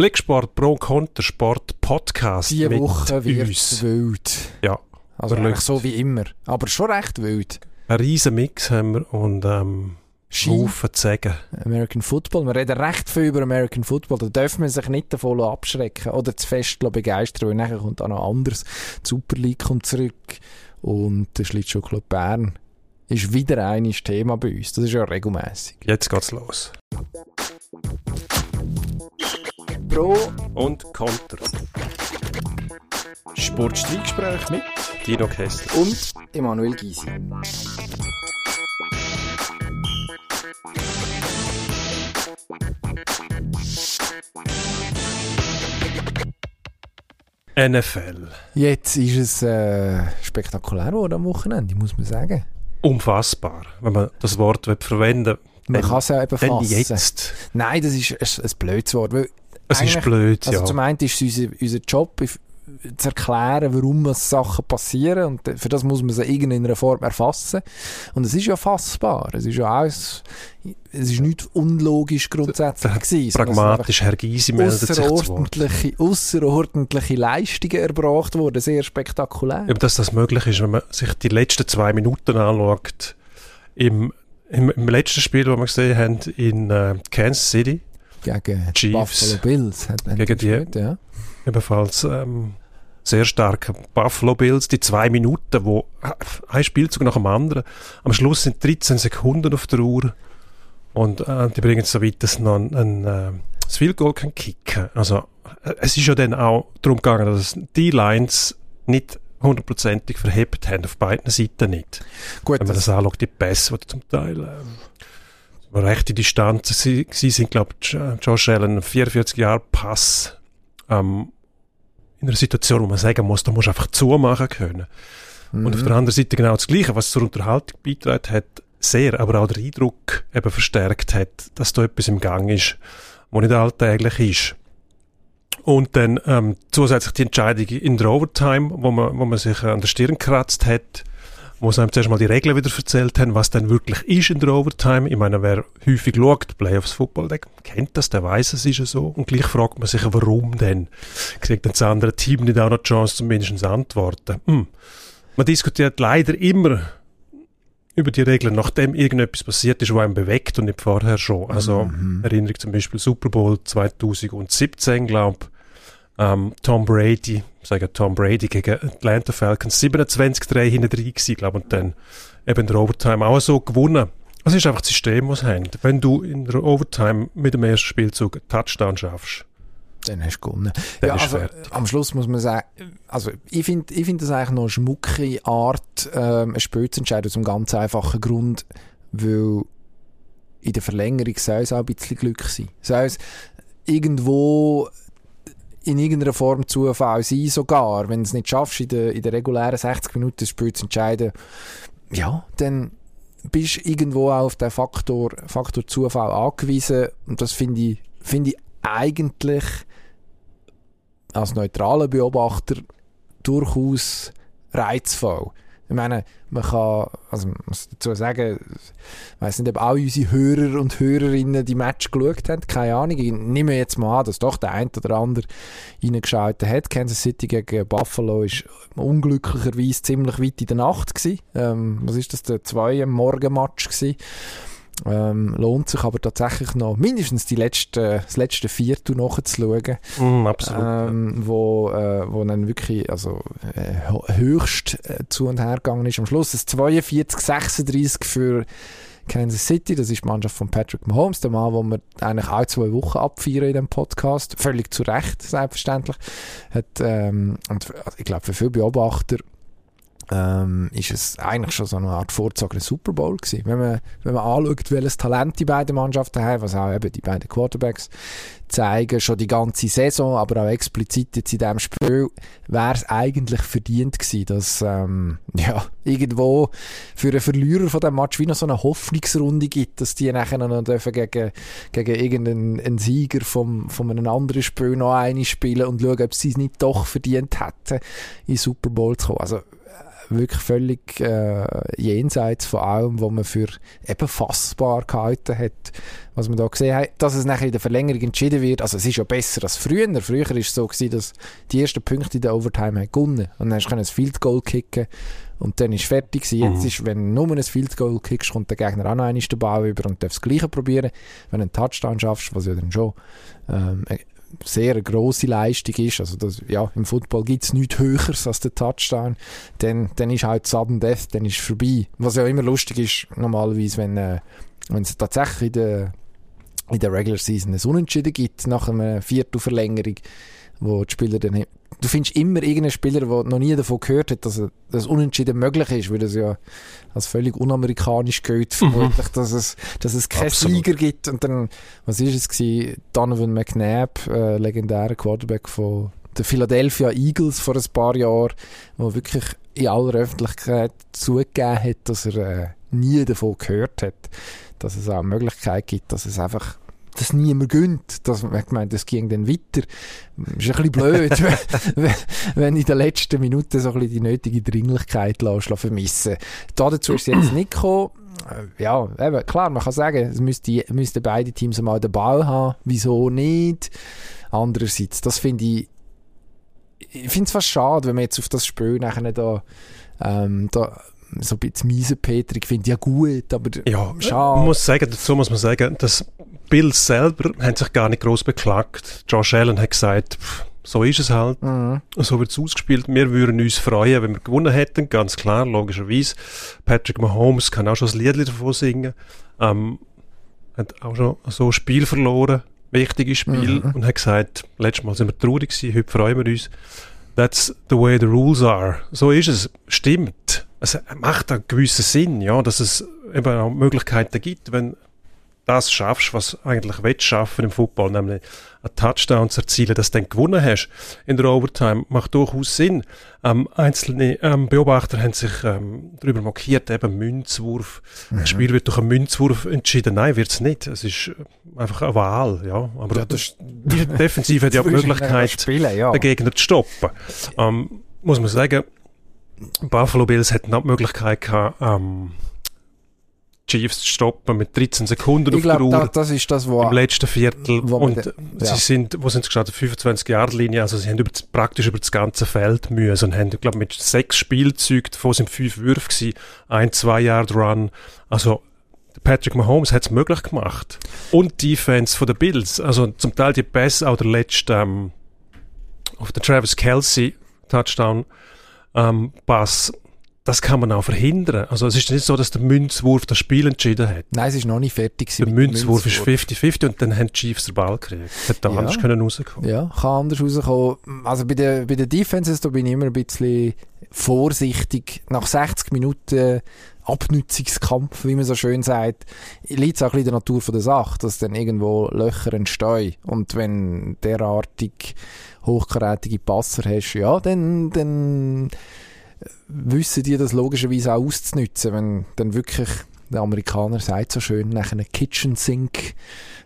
Blicksport Pro Kontersport Podcast. Mit Woche wird uns. wild. Ja, Also eigentlich so wie immer. Aber schon recht wild. einen riesen Mix haben wir und ähm, Haufen zu sagen. American Football. Wir reden recht viel über American Football. Da dürfen wir sich nicht davon abschrecken oder zu fest begeistern, weil nachher kommt auch noch anders. Die Super League kommt zurück und der Schlittschuhclub Bern ist wieder ein Thema bei uns. Das ist ja regelmäßig. Jetzt geht's los. Pro Und Konter. Sportstreitgespräch mit Dino Kessler. und Emanuel Gysi. NFL. Jetzt ist es äh, spektakulär geworden am Wochenende, muss man sagen. Unfassbar, wenn man das Wort will verwenden Man Dann- kann es ja eben fassen. jetzt. Nein, das ist ein, ein blödes Wort. Weil Es ist blöd, Also ja. zum einen ist es unser, unser Job, zu erklären, warum Sachen passieren und für das muss man sie in einer Form erfassen. Und es ist ja fassbar. Es ist ja alles, es ist nicht unlogisch grundsätzlich gewesen. Pragmatisch, Herr Gysi meldet sich. Außerordentliche, außerordentliche Leistungen erbracht worden, sehr spektakulär. Eben, dass das möglich ist, wenn man sich die letzten zwei Minuten anschaut. Im, im, im letzten Spiel, das wir gesehen haben, in äh, Kansas City, Gegen Chiefs. Buffalo Bills. Hat, Gegen die- gespielt, ja. ebenfalls ähm, sehr stark. Buffalo Bills, die zwei Minuten, wo äh, ein Spielzug nach dem anderen, am Schluss sind 13 Sekunden auf der Uhr und äh, die bringen es so weit, dass noch ein, ein äh, das Field Goal kann kicken. Also äh, es ist ja dann auch darum gegangen, dass die Lines nicht hundertprozentig verhebt haben, auf beiden Seiten nicht. Gut, Wenn man das, das anschaut, die Pässe, die zum Teil ähm, rechte Distanzen sie, sie sind, glaube ich, Josh Allen, ein 44 Jahre Pass, ähm, in einer Situation, wo man sagen muss, da musst du einfach zumachen können. Und auf Mhm. der anderen Seite genau das Gleiche, was zur Unterhaltung beitragen hat, sehr, aber auch der Eindruck eben verstärkt hat, dass da etwas im Gang ist, wo nicht alltäglich ist. Und dann ähm, zusätzlich die Entscheidung in der Overtime, wo man, wo man sich an der Stirn gekratzt hat, wo sie einem zuerst mal die Regeln wieder erzählt haben, was denn wirklich ist in der Overtime. Ich meine, wer häufig schaut, Playoffs Football, der kennt das, der weiß, es ist ja so. Und gleich fragt man sich, warum denn? Kriegt dann das andere Team nicht auch noch die Chance, zumindest zu antworten? Hm. Man diskutiert leider immer über die Regeln, nachdem irgendetwas passiert ist, was einem bewegt und nicht vorher schon. Also Mhm. Erinnerung zum Beispiel Super Bowl 2017, glaube ähm, Tom Brady, ich sage Tom Brady gegen Atlanta Falcons, 27-3 hinten drin gewesen, glaube und dann eben in der Overtime auch so gewonnen. Das ist einfach das System, was sie haben. Wenn du in der Overtime mit dem ersten Spielzug einen Touchdown schaffst, Dann hast du gewonnen. Dann ja, also, fertig. am Schluss muss man sagen, also ich finde ich find das eigentlich noch eine schmucke Art, ähm, ein Spiel zu entscheiden, aus einem ganz einfachen Grund, weil in der Verlängerung soll es auch ein bisschen Glück sein. Soll es irgendwo in irgendeiner Form Zufall sein, sogar, wenn du es nicht schaffst, in der, in der regulären 60 Minuten das Spiel zu entscheiden, ja, dann bist du irgendwo auch auf den Faktor, Faktor Zufall angewiesen und das finde ich, finde ich eigentlich als neutraler Beobachter durchaus reizvoll. Ich meine, man kann, also man muss dazu sagen, ich weiss nicht, ob all unsere Hörer und Hörerinnen die Match geschaut haben, keine Ahnung. Ich nehme jetzt mal an, dass doch der ein oder andere reingeschaltet hat. Kansas City gegen Buffalo ist unglücklicherweise ziemlich weit in der Nacht. Ähm, was ist das, der zwei Morgenmatch gewesen. Ähm, lohnt sich aber tatsächlich noch mindestens die letzte, das letzte Viertel nachzuschauen, mm, absolut. ähm, wo, äh, wo dann wirklich also, äh, höchst äh, zu und her gegangen ist. Am Schluss ist 42-36 für Kansas City, das ist die Mannschaft von Patrick Mahomes, der Mann, den wir eigentlich alle zwei Wochen abfeiern in dem Podcast, völlig zu Recht, selbstverständlich. Hat, ähm, und ich glaube, für viele Beobachter ähm, ist es eigentlich schon so eine Art vorgezogener Super Bowl gewesen. Wenn man, wenn man anschaut, welches Talent die beiden Mannschaften haben, was auch eben die beiden Quarterbacks zeigen, schon die ganze Saison, aber auch explizit jetzt in diesem Spiel, wäre es eigentlich verdient gewesen, dass ähm, ja, irgendwo für einen Verlierer von dem Match wie noch so eine Hoffnungsrunde gibt, dass die nachher noch dürfen gegen, gegen irgendeinen einen Sieger vom, von einem anderen Spiel noch eine spielen und schauen, ob sie es nicht doch verdient hätten, in Super Bowl zu kommen. Also wirklich völlig äh, jenseits von allem, was man für eben fassbar gehalten hat, was wir da gesehen haben, dass es nachher in der Verlängerung entschieden wird. Also es ist ja besser als früher. Früher war es so, gewesen, dass die ersten Punkte in der Overtime haben gewonnen Und dann hast du ein Field Goal kicken und dann ist fertig gewesen. Jetzt mhm. ist, wenn du nur ein Field Goal kickst, kommt der Gegner auch noch einmal den Ball über und darf das Gleiche probieren. Wenn du einen Touchdown schaffst, was ja dann schon ähm, eine sehr grosse Leistung ist, also das, ja, im Football gibt es nichts Höheres als der Touchdown, dann, dann ist halt Sudden Death, dann ist vorbei. Was ja immer lustig ist, normalerweise, wenn äh, es tatsächlich in der, in der Regular Season ein Unentschieden gibt, nach einer vierten Verlängerung, wo die Spieler dann du findest immer irgendeinen Spieler, der noch nie davon gehört hat, dass das Unentschieden möglich ist, weil das ja als völlig unamerikanisch gilt, mhm. vermutlich, mhm. dass es, dass es keinen Sieger gibt. Und dann, was ist es gewesen? Donovan McNabb, äh, legendärer Quarterback von den Philadelphia Eagles vor ein paar Jahren, der wirklich in aller Öffentlichkeit zugegeben hat, dass er äh, nie davon gehört hat, dass es auch eine Möglichkeit gibt, dass es einfach das niemand gönnt. Das, ich meine, das ging dann weiter. Ist ein bisschen blöd, wenn, wenn in den letzten Minuten so ein bisschen die nötige Dringlichkeit lässt, vermissen Da dazu ist es jetzt nicht gekommen. Äh, ja, eben, klar, man kann sagen, es müsste, müssten beide Teams mal den Ball haben. Wieso nicht? Andererseits, das finde ich, ich finde es fast schade, wenn man jetzt auf das Spiel nachher da, ähm, da so ein bisschen miese Peter, ich finde ja gut, aber ja, schade. muss sagen, dazu muss man sagen, dass Bill selber hat sich gar nicht groß beklagt. Josh Allen hat gesagt, pff, so ist es halt. Mhm. So wird es ausgespielt. Wir würden uns freuen, wenn wir gewonnen hätten, ganz klar, logischerweise. Patrick Mahomes kann auch schon das Lied davon singen. Ähm, hat auch schon so ein Spiel verloren, wichtiges Spiel, mhm. und hat gesagt, letztes Mal sind wir traurig gewesen, heute freuen wir uns. That's the way the rules are. So ist es. Stimmt. Es macht einen gewissen Sinn, ja, dass es eben auch Möglichkeiten gibt, wenn das schaffst, was eigentlich willst schaffen im Football, nämlich einen Touchdown zu erzielen, dass du dann gewonnen hast in der Overtime, macht durchaus Sinn. Ähm, einzelne ähm, Beobachter haben sich ähm, darüber markiert, eben Münzwurf. Mhm. Das Spiel wird durch einen Münzwurf entschieden. Nein, wird es nicht. Es ist äh, einfach eine Wahl, ja. Aber ja, das, die Defensive hat ja die Möglichkeit, spielen, ja. den Gegner zu stoppen. Ähm, muss man sagen, Buffalo Bills hätten auch die Möglichkeit gehabt, ähm, Chiefs zu stoppen mit 13 Sekunden ich auf glaub, der Uhr. Da, das ist das, wo im letzten Viertel. und de, ja. sie sind, wo sind sie gestartet? 25 Jahre Linie, also sie haben über, praktisch über das ganze Feld müssen und haben, glaube mit sechs Spielzeugen, davon sind fünf Würfe gewesen, ein, zwei Yard Run. Also Patrick Mahomes hat es möglich gemacht. Und die Defense von den Bills, also zum Teil die Pässe, auch der letzte ähm, auf den Travis Kelsey Touchdown ähm, Pass das kann man auch verhindern. Also es ist nicht so, dass der Münzwurf das Spiel entschieden hat. Nein, es ist noch nicht fertig. Der Münzwurf, ist 50-50 und dann haben die Chiefs den Ball gekriegt. Hätte da ja. anders können rauskommen Ja, kann anders rauskommen. Also bei den, bei den Defenses, da bin ich immer ein bisschen vorsichtig. Nach 60 Minuten Abnützungskampf, wie man so schön sagt, liegt es auch ein bisschen in der Natur von der Sache, dass dann irgendwo Löcher entstehen. Und wenn derartig hochkarätige Passer hast, ja, dann, dann wissen die das logischerweise auch auszunutzen, wenn dann wirklich der Amerikaner sagt so schön, nach einem Kitchen Sink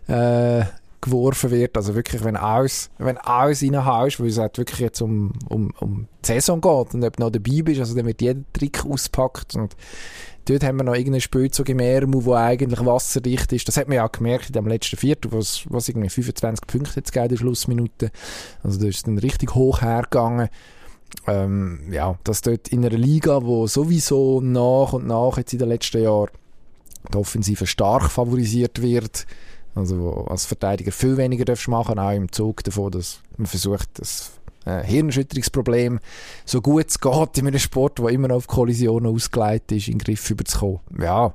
äh, geworfen wird. Also wirklich, wenn alles, wenn alles reinhaust, weil es halt wirklich jetzt um, um, um die Saison geht und ob du noch dabei bist, also dann wird jeder Trick auspackt und dort haben wir noch irgendeinen Spielzug im Ärmel, wo eigentlich wasserdicht ist. Das hat man ja auch gemerkt in dem letzten Viertel, wo es, irgendwie 25 Punkte jetzt in der Schlussminute. Also da ist es dann richtig hoch hergegangen ähm, ja, dass dort in einer Liga, wo sowieso nach und nach jetzt in den letzten Jahren die Offensive stark favorisiert wird, also wo als Verteidiger viel weniger darfst machen, auch im Zug davon, dass man versucht, das äh, Hirnerschütterungsproblem, so gut es geht in einem Sport, der immer auf Kollisionen ausgelegt ist, in den Griff überzukommen. Ja.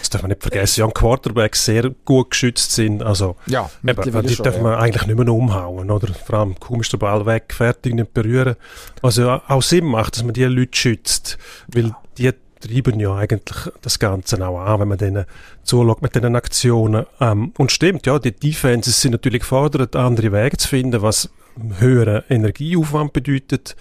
Das darf man nicht vergessen, ja, Quarterbacks sehr gut geschützt sind. Also, ja, eben, die darf man ja. eigentlich nicht mehr umhauen, oder? Vor allem, kaum ist der Ball weg, fertig, nicht berühren. Also, auch Sinn macht, dass man die Leute schützt, weil ja. die treiben ja eigentlich das Ganze auch an, wenn man denen zuschaut mit diesen Aktionen. Ähm, und stimmt, ja, die Defenses sind natürlich gefordert, andere Wege zu finden, was höheren Energieaufwand bedeutet,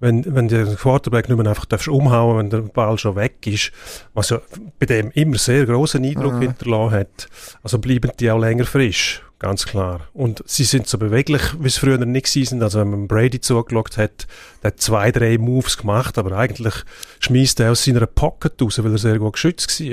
wenn, wenn der Quarterback nicht mehr einfach darfst umhauen, wenn der Ball schon weg ist, was ja bei dem immer sehr großen Eindruck mhm. hinterlassen hat. Also bleiben die auch länger frisch, ganz klar. Und sie sind so beweglich, wie es früher nicht sind. Also wenn man Brady zugeschaut hat, der hat zwei, drei Moves gemacht, aber eigentlich schmeißt er aus seiner Pocket raus, weil er sehr gut geschützt war.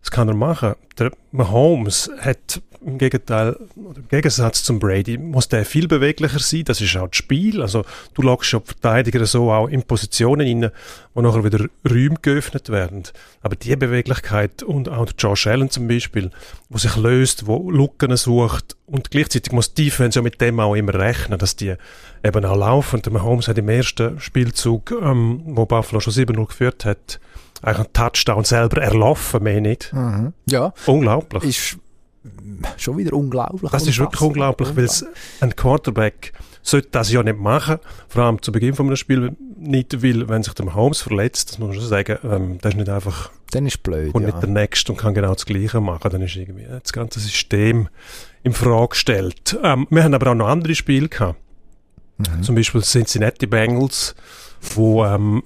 Das kann er machen. Der Mahomes hat im Gegenteil, im Gegensatz zum Brady, muss der viel beweglicher sein. Das ist auch das Spiel. Also, du lockst ja Verteidiger so auch in Positionen rein, wo nachher wieder Räume geöffnet werden. Aber die Beweglichkeit und auch der Josh Allen zum Beispiel, wo sich löst, wo Lücken sucht und gleichzeitig muss die Defense ja mit dem auch immer rechnen, dass die eben auch laufen. Und der Mahomes hat im ersten Spielzug, ähm, wo Buffalo schon 7-0 geführt hat, eigentlich einen Touchdown selber erlaufen, mehr nicht. Mhm. Ja. Unglaublich. Ist schon wieder unglaublich. Das ist wirklich unglaublich, weil ein Quarterback sollte das ja nicht machen, vor allem zu Beginn von einem Spiel nicht, weil wenn sich der Holmes verletzt, das muss man schon sagen, ähm, das ist nicht einfach dann ist blöd, und ja. nicht der Nächste und kann genau das Gleiche machen, dann ist irgendwie das ganze System in Frage gestellt. Ähm, wir haben aber auch noch andere Spiele gehabt, mhm. zum Beispiel Cincinnati Bengals, wo ähm,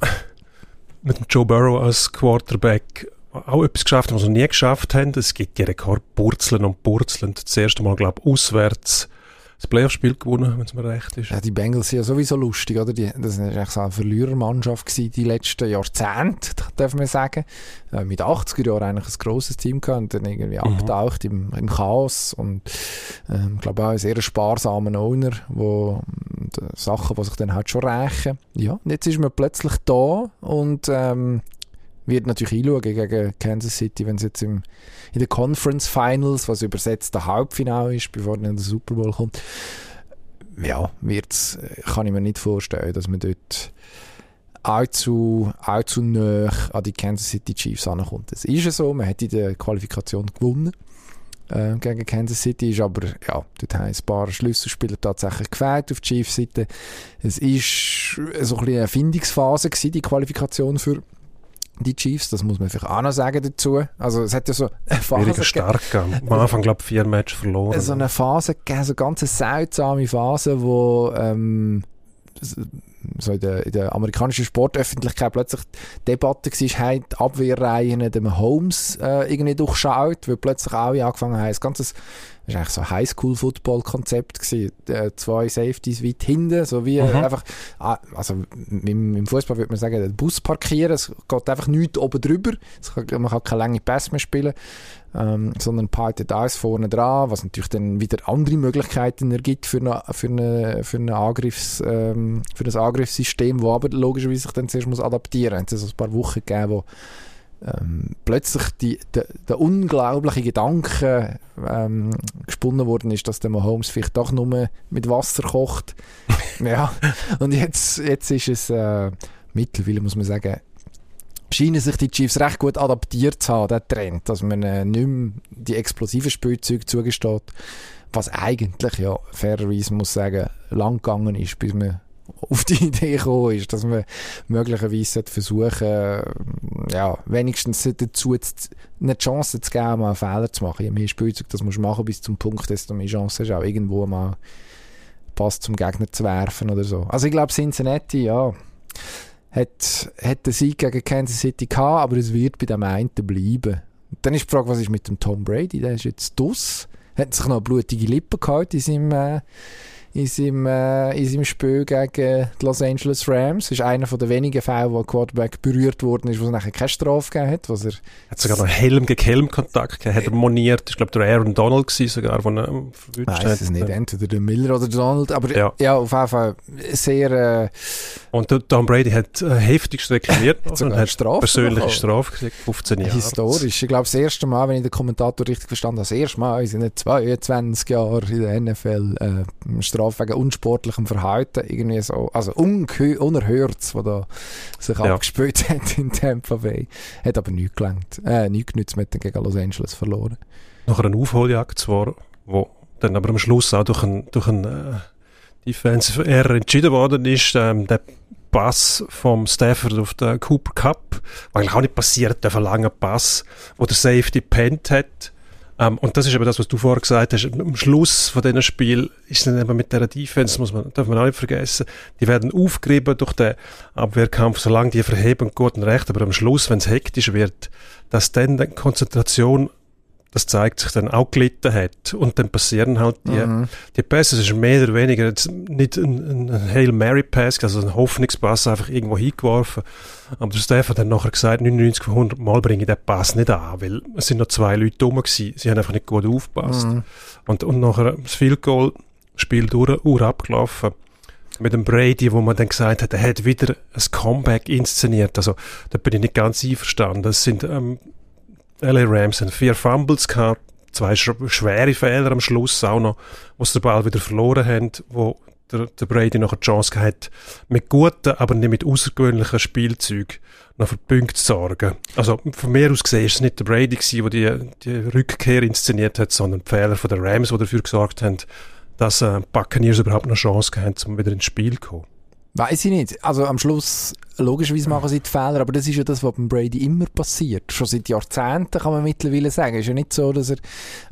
mit Joe Burrow als Quarterback auch etwas geschafft haben, was wir noch nie geschafft haben. Es gibt die Rekord purzeln und purzeln. Das erste Mal, glaube ich, auswärts das Playoff-Spiel gewonnen, wenn es mir recht ist. Ja, die Bengals sind ja sowieso lustig, oder? Die, das war eigentlich so eine Verlierermannschaft gewesen, die letzten Jahrzehnte, darf man sagen. Äh, mit 80er Jahren eigentlich ein grosses Team gehabt und dann irgendwie mhm. abtaucht im, im Chaos und ähm, glaube auch ein sehr sparsamen Owner, wo äh, Sachen, die sich dann halt schon rächen. Ja, und jetzt ist man plötzlich da und ähm, wird natürlich einschauen gegen Kansas City, wenn es jetzt im, in den Conference Finals, was übersetzt der Halbfinale ist, bevor dann der Super Bowl kommt, ja, wird's, kann ich mir nicht vorstellen, dass man dort allzu, allzu nah an die Kansas City Chiefs ankommt. Es ist ja so, man hat in der Qualifikation gewonnen äh, gegen Kansas City, ist aber, ja, dort haben ein paar Schlüsselspieler tatsächlich gefällt auf die Chiefs-Seite. Es ist so ein eine Findungsphase gewesen, die Qualifikation für die Chiefs, das muss man vielleicht auch noch sagen dazu. Also es hat ja so eine Phase stark Am Anfang, glaube ich, vier Matches verloren. So eine Phase so eine ganz seltsame Phase, wo ähm, so in der, in der amerikanischen Sportöffentlichkeit plötzlich Debatte war, haben die Abwehrreihen dem Holmes äh, irgendwie durchschaut, weil plötzlich alle angefangen haben, das ganze das war eigentlich so ein Highschool-Football-Konzept Äh, zwei Safeties weit hinten, so wie mhm. einfach, ah, also im, im Fußball würde man sagen, den Bus parkieren, es geht einfach nichts oben drüber, kann, man kann keine lange Pässe mehr spielen, ähm, sondern partet alles vorne dran, was natürlich dann wieder andere Möglichkeiten ergibt für, eine, für, eine, für, eine Angriffs, ähm, für das Angriffssystem, das aber logischerweise sich dann zuerst muss adaptieren muss. Es hat ein paar Wochen gegeben, wo ähm, plötzlich die, der, der unglaubliche Gedanke ähm, gesponnen worden ist, dass der Mahomes vielleicht doch nur mit Wasser kocht. ja, und jetzt, jetzt ist es äh, mittlerweile, muss man sagen, scheinen sich die Chiefs recht gut adaptiert zu haben, der Trend, dass man äh, nicht mehr die explosiven Spielzeuge zugesteht, was eigentlich, ja, fairerweise muss sagen, lang gegangen ist, bis man auf die Idee gekommen ist, dass man möglicherweise versuchen ja, wenigstens dazu eine Chance zu geben, mal einen Fehler zu machen. Je mehr Spielzeug das musst du machen bis zum Punkt, desto mehr Chance hast du auch irgendwo mal Pass zum Gegner zu werfen oder so. Also ich glaube Cincinnati, ja, hat, hat den Sieg gegen Kansas City gehabt, aber es wird bei dem einen bleiben. Dann ist die Frage, was ist mit dem Tom Brady? Der ist jetzt dus, hat sich noch blutige Lippen gehabt in seinem äh, in seinem, äh, in seinem Spiel gegen die Los Angeles Rams. Das ist einer von den wenigen Fällen, wo ein Quarterback berührt worden ist, wo es nachher keine Strafe gegeben hat. Was er hat sogar noch Helm gegen Helm Kontakt gehabt, hat er moniert. Ich glaube, der Aaron Donald war sogar, von er verwünscht hat. es nicht, entweder der Miller oder der Donald, aber ja, ja auf jeden Fall sehr... Äh, und der Tom Brady hat äh, heftigst reklamiert und hat Strafe persönliche Strafe gekriegt, 15 Jahre. Historisch. Ich glaube, das erste Mal, wenn ich den Kommentator richtig verstanden habe, das erste Mal in seinen 22 Jahren in der NFL äh, Strafe Strafe wegen unsportlichem Verhalten, irgendwie so, also unerhört, was da sich ja. abgespielt hat in Tampa Bay. Hat aber nichts gelangt, äh, nichts genützt, mit gegen Los Angeles verloren. Nach einer Aufholjagd zwar, wo dann aber am Schluss auch durch einen, durch einen äh, Defensive Error entschieden worden ist, ähm, der Pass vom Stafford auf den Cooper Cup, eigentlich auch nicht passiert, der lange Pass, wo der Safety pennt hat, ähm, und das ist eben das, was du vorher gesagt hast. Am Schluss von diesem Spiel ist dann eben mit der Defense, muss man, darf man auch nicht vergessen, die werden aufgerieben durch den Abwehrkampf, solange die verheben, gut und recht. Aber am Schluss, wenn es hektisch wird, dass dann die Konzentration das zeigt sich dann auch gelitten hat. Und dann passieren halt die, mhm. die Pässe. Es ist mehr oder weniger nicht ein, ein Hail Mary Pass, also ein Hoffnungspass einfach irgendwo hingeworfen. Aber der Stefan hat dann nachher gesagt, 99 von 100 Mal bringe ich den Pass nicht an, weil es sind noch zwei Leute rum gewesen. Sie haben einfach nicht gut aufgepasst. Mhm. Und, und nachher das Field Goal, Spiel durch, Uhr abgelaufen mit dem Brady, wo man dann gesagt hat, er hat wieder ein Comeback inszeniert. Also, da bin ich nicht ganz einverstanden. Das sind, ähm, LA Rams haben vier Fumbles gehabt, zwei sch schwere Fehler am Schluss auch noch, wo sie den Ball wieder verloren haben, wo der, der Brady noch eine Chance gehabt mit guten, aber nicht mit außergewöhnlichen Spielzeugen noch für Punkte zu sorgen. Also von mir aus gesehen ist es nicht der Brady gewesen, der die, die Rückkehr inszeniert hat, sondern die Fehler von der Rams, die dafür gesorgt haben, dass äh, Buccaneers überhaupt noch Chance gehabt um wieder ins Spiel zu kommen. Weiß ich nicht. Also am Schluss, logischerweise machen sie die Fehler, aber das ist ja das, was beim Brady immer passiert. Schon seit Jahrzehnten kann man mittlerweile sagen. Es ist ja nicht so, dass er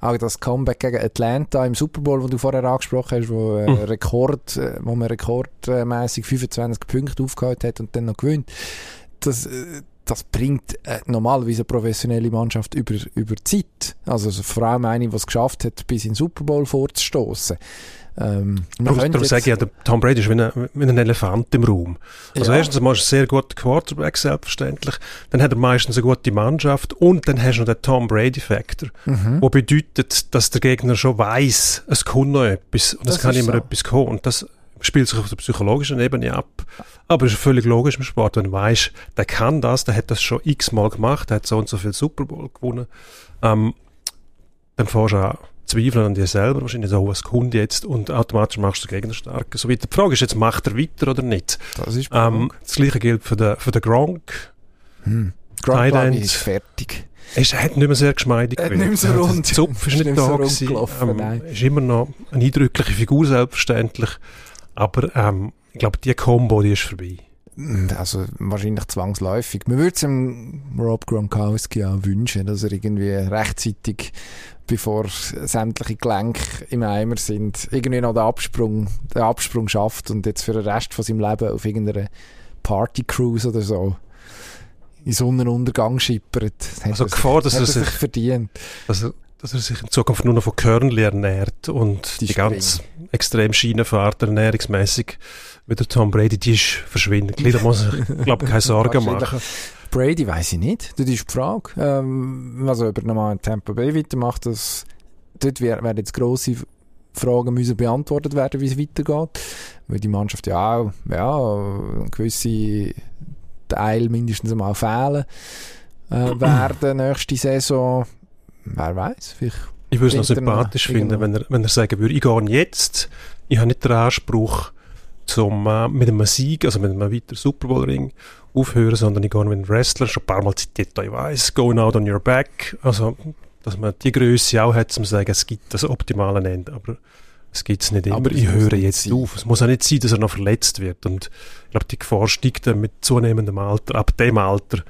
auch das Comeback gegen Atlanta im Super Bowl, wo du vorher angesprochen hast, wo, äh, mhm. Rekord, äh, wo man rekordmäßig 25 Punkte aufgeholt hat und dann noch gewinnt. Das, äh, das bringt äh, normalerweise eine professionelle Mannschaft über, über Zeit. Also vor allem eine, die es geschafft hat, bis in den Super Bowl vorzustoßen. Ähm, darum darum sage ich ja, der Tom Brady ist wie ein, wie ein Elefant im Raum. Also ja. erstens mal ist er sehr guter Quarterback, selbstverständlich. Dann hat er meistens eine gute Mannschaft und dann hast du noch den Tom Brady-Factor, mhm. wo bedeutet, dass der Gegner schon weiß, es kommt noch etwas und es kann immer so. etwas kommen. Und das spielt sich auf der psychologischen Ebene ab. Aber es ist völlig logisch im Sport, wenn du weißt, der kann das, der hat das schon x-mal gemacht, der hat so und so viel Super Bowl gewonnen. Ähm, dann fährst du auch zweifeln an dir selber, wahrscheinlich so, was kommt jetzt und automatisch machst du den Gegner stark. So weiter. Die Frage ist jetzt, macht er weiter oder nicht? Das ist ähm, Das gleiche gilt für den, für den Gronk. Hm. Gronk ist fertig. Er hat nicht mehr sehr geschmeidig gewesen. Nicht mehr so rund. Der Zupf ist nicht, da so gewesen. Ähm, ist immer noch eine eindrückliche Figur, selbstverständlich. Aber ähm, ich glaube, die Combo, die ist vorbei. Also wahrscheinlich zwangsläufig. Man würde es dem Rob Gronkowski auch wünschen, dass er irgendwie rechtzeitig, bevor sämtliche Gelenke im Eimer sind, irgendwie noch den Absprung, den Absprung schafft und jetzt für den Rest von seinem Leben auf irgendeiner Partycruise oder so in Sonnenuntergang schippert. Also Gefahr, dass er sich, verdient. Dass dass er sich in Zukunft nur noch von Körnli ernährt und die, die ganz extrem Schienenfahrt ernährungsmäßig wie der Tom Brady, die ist verschwindet. Da muss ich, glaube keine Sorgen machen. Brady weiß ich nicht. Das ist die Frage. Ähm, also, ob er nochmal in Tampa Bay weitermacht, das, dort werden jetzt grosse Fragen müssen beantwortet werden, wie es weitergeht. Weil die Mannschaft ja auch, ja, gewisse Teil mindestens einmal fehlen äh, werden nächste Saison. Wer weiß, vielleicht. Ich würde es noch sympathisch finden, wenn er, wenn er sagen würde, ich gehe jetzt, ich habe nicht den Anspruch, zum, äh, mit einem Sieg, also mit einem weiteren Super Bowl Ring aufhören, sondern ich gehe mit einem Wrestler, schon ein paar Mal zitiert, ich weiß, going out on your back, also, dass man die Größe auch hat, um zu sagen, es gibt das optimale Ende, aber es gibt es nicht immer. Aber ich höre jetzt sein. auf. Es muss auch nicht sein, dass er noch verletzt wird. Und ich glaube, die Gefahr steigt dann mit zunehmendem Alter, ab dem Alter,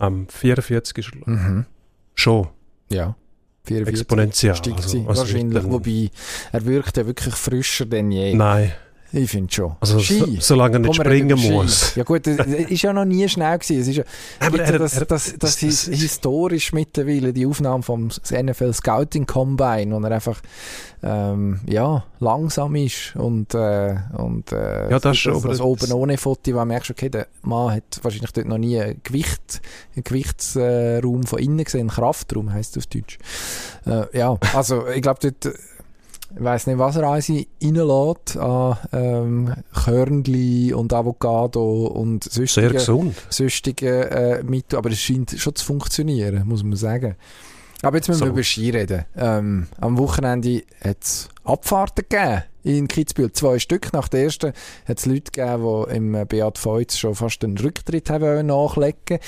am ähm, 44 ist er, mhm. schon. Ja. 44 Exponentiell. Also, wahrscheinlich, wobei er wirkt ja wirklich frischer denn je. Nein. Ich finde schon. Also, Ski. So, solange er nicht springen muss. Ja gut, es ist ja noch nie schnell gewesen. Es ist ja, aber er, das, das, das, das, ist historisch mittlerweile die Aufnahme vom NFL Scouting Combine, wo er einfach, ähm, ja, langsam ist und, äh, und, äh, ja, das, das, das, das oben ohne Foto, wo man merkt, okay, der Mann hat wahrscheinlich dort noch nie ein Gewicht, einen Gewichtsraum von innen gesehen, Kraftraum heisst es auf Deutsch. Äh, ja, also, ich glaube dort, ich weiss nicht, was er alles reinlässt an ähm, Körnli und Avocado und sonstige, Sehr gesund. sonstige äh, mit, aber es scheint schon zu funktionieren, muss man sagen. Aber jetzt müssen so. wir über Ski reden. Ähm, am Wochenende hat es Abfahrten gegeben in Kitzbühel. Zwei Stück. Nach der ersten hat es Leute gegeben, die im Beat Feutz schon fast den Rücktritt haben nachlegen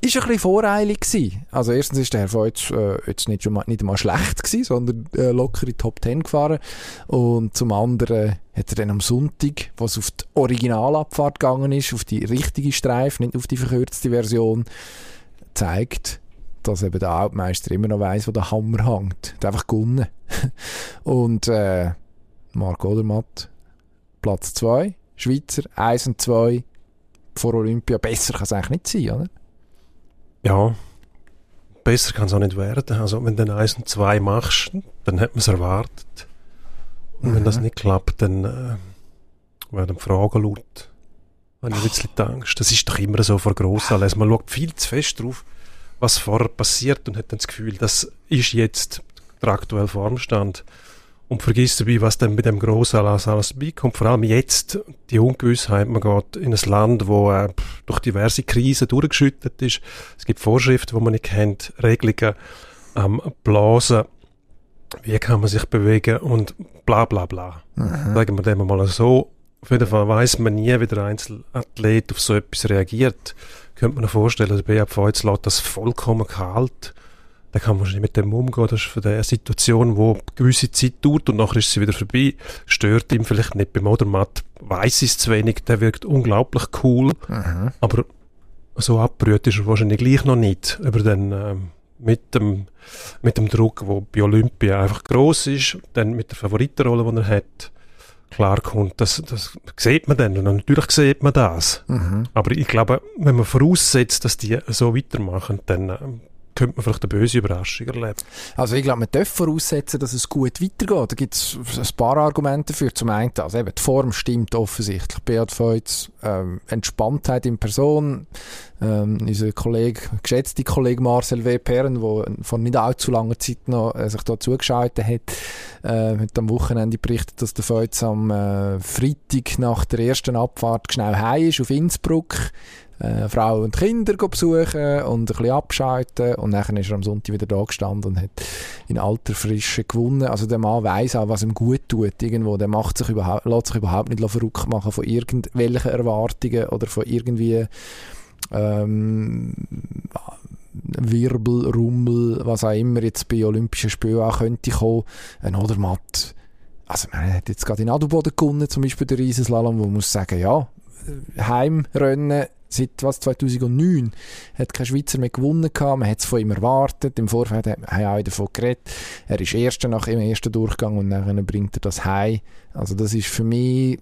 ist ein bisschen voreilig gewesen. Also erstens ist der Herr Voigt äh, jetzt nicht, schon mal, nicht einmal schlecht gewesen, sondern äh, locker in die Top 10 gefahren. Und zum anderen hat er dann am Sonntag, was auf die Originalabfahrt gegangen ist, auf die richtige Streife, nicht auf die verkürzte Version, zeigt, dass eben der Altmeister immer noch weiss, wo der Hammer hängt. Er hat einfach gewonnen. und äh, Marc Odermatt, Platz 2, Schweizer, 1 und 2 vor Olympia. Besser kann es eigentlich nicht sein, oder? Ja, besser kann es auch nicht werden. Also wenn du eins und zwei machst, dann hat man es erwartet. Und mhm. wenn das mhm. nicht klappt, dann äh, werden Fragen laut. Habe ich ein bisschen Angst. Das ist doch immer so vor Grossanlässen. Man schaut viel zu fest drauf, was vorher passiert und hat dann das Gefühl, das ist jetzt der aktuelle Formstand und vergisst dabei, was dann mit dem Grossanlass alles beikommt. Vor allem jetzt die Ungewissheit, man geht in ein Land, wo äh, durch diverse Krisen durchgeschüttet ist. Es gibt Vorschriften, die man nicht kennt, Regelungen, ähm, Blasen, wie kann man sich bewegen und bla bla bla. Mhm. Sagen wir dem mal so. Auf jeden Fall weiß man nie, wie der Einzelathlet auf so etwas reagiert. Könnte man sich vorstellen, der BAV jetzt lässt das vollkommen kalt dann kann man nicht mit dem umgehen. Das ist für eine Situation, die eine gewisse Zeit dauert und nachher ist sie wieder vorbei. Stört ihm vielleicht nicht. Beim Odermatt weiss es zu wenig. Der wirkt unglaublich cool. Mhm. Aber so abgerührt ist er wahrscheinlich gleich noch nicht. Über den, äh, mit dem, mit dem Druck, der bei Olympia einfach gross ist, dann mit der Favoritenrolle, die er hat, klar kommt, das, das sieht man dann. Und natürlich sieht man das. Mhm. Aber ich glaube, wenn man voraussetzt, dass die so weitermachen, dann äh, könnte man vielleicht eine böse Überraschung erleben. Also ich glaube, man darf voraussetzen, dass es gut weitergeht. Da gibt es ein paar Argumente dafür. Zum einen, also eben, die Form stimmt offensichtlich. Beat Feutz, ähm, Entspanntheit in Person. Ähm, unser Kollege, geschätzte Kollege Marcel W. Perren, der vor nicht allzu langer Zeit noch äh, sich da zugeschaltet hat, äh, hat am Wochenende berichtet, dass der Feutz am äh, Freitag nach der ersten Abfahrt schnell heim ist auf Innsbruck äh, Frau und Kinder besuchen und ein bisschen abschalten und dann ist er am Sonntag wieder da gestanden und hat in alter Frische gewonnen. Also der Mann weiß auch, was ihm gut tut irgendwo. Der macht sich überhaupt, lässt sich überhaupt nicht verrückt machen von irgendwelchen Erwartungen oder von irgendwie ähm, Wirbel, Rummel, was auch immer jetzt bei Olympischen Spielen auch könnte kommen. Ein Odermatt also man hat jetzt gerade in Adelboden gewonnen, zum Beispiel der Riesenslalom, wo man muss sagen, ja, Heimrennen seit was, 2009 hat kein Schweizer mehr gewonnen gehabt. Man hat es von ihm erwartet. Im Vorfeld haben auch davon geredet. Er ist Erster nach dem ersten Durchgang und dann bringt er das heim. Also das ist für mich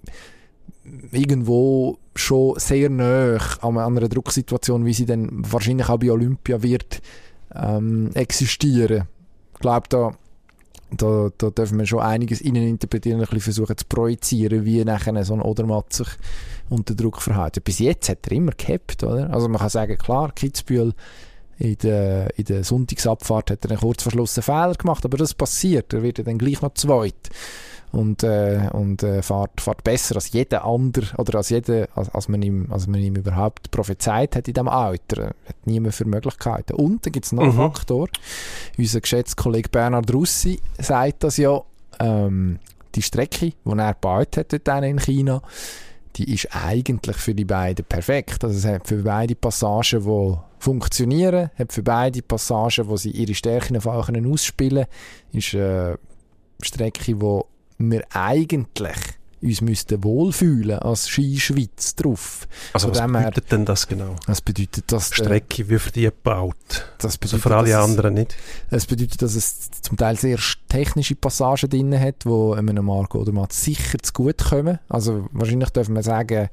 irgendwo schon sehr nah an einer Drucksituation, wie sie dann wahrscheinlich auch bei Olympia wird ähm, existieren. Ich glaube, da da, da dürfen wir schon einiges innen interpretieren, bisschen versuchen zu projizieren, wie nachher so ein Odermatt sich unter Druck verhält. Bis jetzt hat er immer gehabt, oder? Also man kann sagen, klar, Kitzbühel in der, in der Sonntagsabfahrt hat er einen kurz verschlossenen Fehler gemacht, aber das passiert. Er wird dann gleich noch zweit und, äh, und äh, fährt, fährt besser als jeder andere oder als, jeder, als, als, man ihm, als man ihm überhaupt prophezeit hat in diesem Alter. Hat niemand für Möglichkeiten. Und dann gibt es noch mhm. einen Faktor. Unser geschätzter Kollege Bernhard Russi sagt das ja, ähm, die Strecke, die er gebaut hat dort in China, die ist eigentlich für die beiden perfekt. Also es hat für beide Passagen, die funktionieren, hat für beide Passagen, wo sie ihre Stärken ausspielen können, ist eine Strecke, die wir eigentlich uns müssten wohlfühlen als Skischweiz drauf. Also was bedeutet her, denn das genau? Das bedeutet, dass... Strecke wie für die gebaut. Das bedeutet, also für alle anderen nicht? Es bedeutet, dass es zum Teil sehr technische Passagen drin hat, die einem Marco oder mal sicher zu gut kommen. Also wahrscheinlich dürfen wir sagen,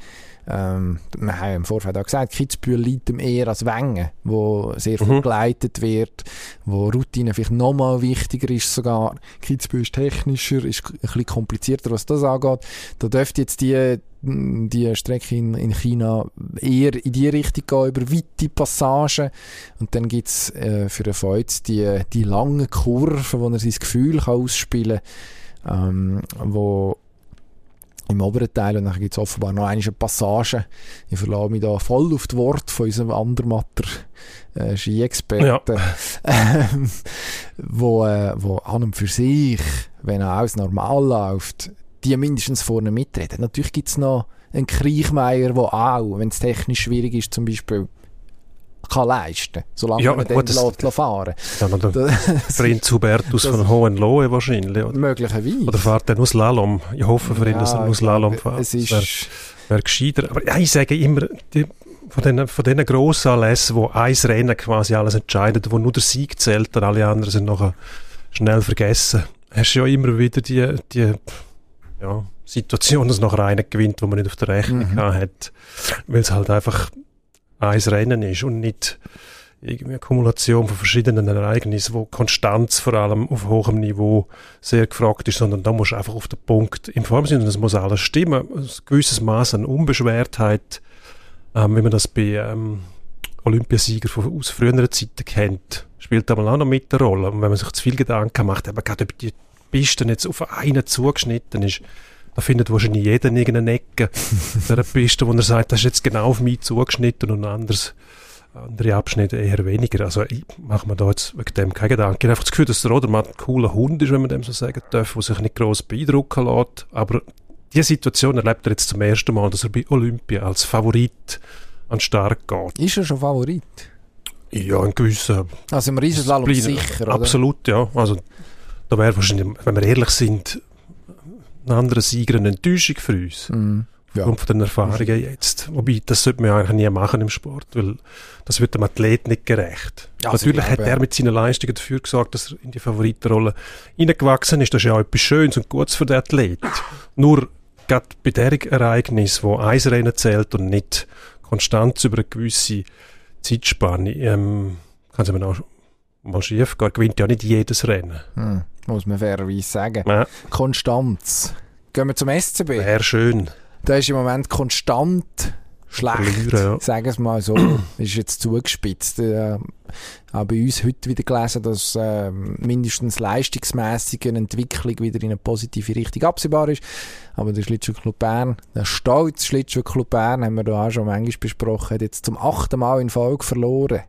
ähm, wir haben im Vorfeld auch gesagt, Kitzbühel liegt ihm eher als Wengen, wo sehr viel mhm. geleitet wird, wo Routine vielleicht nochmal wichtiger ist sogar. Kitzbühel ist technischer, ist ein bisschen komplizierter, was das angeht. Da dürfte jetzt die, die Strecke in, in China eher in die Richtung gehen, über weite Passagen. Und dann gibt's äh, für den Feuz die, die langen Kurven, wo er sein Gefühl kann ausspielen kann, ähm, wo im oberen Teil. Und dann gibt es offenbar noch eine Passage. Ich verlasse mich da voll auf das Wort von unserem Andermatter äh, Ski-Experten, ja. ähm, wo, äh, wo an und für sich, wenn er alles normal läuft, die mindestens vorne mitreden. Natürlich gibt es noch einen Kriechmeier, der auch, wenn es technisch schwierig ist, zum Beispiel kann leisten solange ja, man gut, den lässt, fahren ja, der Prinz Hubertus von Hohenlohe wahrscheinlich. Oder? Möglicherweise. Oder fährt er nur Slalom? Ich hoffe für ihn, dass er nur Slalom fährt. Es ist... Wäre wär gescheiter. Aber ja, ich sage immer, die, von diesen, von diesen grossen Anlässen, wo ein Rennen quasi alles entscheidet, wo nur der Sieg zählt und alle anderen sind nachher schnell vergessen, hast du ja immer wieder die, die ja, Situation, dass nachher einer gewinnt, wo man nicht auf der Rechnung mhm. hat, weil es halt einfach ein Rennen ist und nicht irgendwie eine Kumulation von verschiedenen Ereignissen, wo Konstanz vor allem auf hohem Niveau sehr gefragt ist, sondern da muss einfach auf den Punkt in Form sein und es muss alles stimmen. Ein gewisses Maß an Unbeschwertheit, ähm, wie man das bei ähm, Olympiasieger von, aus früheren Zeiten kennt, spielt da mal auch noch mit der Rolle. Und wenn man sich zu viel Gedanken macht, aber gerade ob die Piste jetzt auf einen zugeschnitten ist, da findet wahrscheinlich jeder in irgendeiner Ecke der Piste, wo er sagt, das ist jetzt genau auf mich zugeschnitten und anders andere Abschnitte eher weniger. Also ich mache mir da jetzt wegen dem keine Gedanken. Ich habe einfach das Gefühl, dass der Rodermann ein cooler Hund ist, wenn man dem so sagen darf, der sich nicht gross beeindrucken lässt. Aber diese Situation erlebt er jetzt zum ersten Mal, dass er bei Olympia als Favorit an den Start geht. Ist er schon Favorit? Ja, ein gewisser... Also im Riesenslalom sicher, oder? Absolut, ja. Also da wäre wahrscheinlich, wenn wir ehrlich sind, ein anderer Sieger eine Enttäuschung für uns. Mm. Ja. Aufgrund von den Erfahrungen jetzt. Wobei, das sollte man ja eigentlich nie machen im Sport, weil das wird dem Athlet nicht gerecht. Ja, Natürlich glaube, hat er mit seinen Leistungen dafür gesorgt, dass er in die Favoritenrolle hineingewachsen ist. Das ist ja auch etwas Schönes und Gutes für den Athlet. Nur, gerade bei der Ereignis, wo eins Rennen zählt und nicht Konstanz über eine gewisse Zeitspanne, ähm, kann es mir auch mal schief gewinnt ja nicht jedes Rennen. Hm, muss man fairerweise sagen. Ja. Konstanz. Gehen wir zum SCB. Wäre schön. Da ist im Moment konstant schlecht, Verlieren, ja. sagen wir es mal so. ist jetzt zugespitzt. Äh, auch bei uns heute wieder gelesen, dass äh, mindestens leistungsmässig eine Entwicklung wieder in eine positive Richtung absehbar ist. Aber der Schlittschuhclub Bern, der stolze Schlittschuhclub Bern, haben wir da auch schon manchmal besprochen, hat jetzt zum achten Mal in Folge verloren.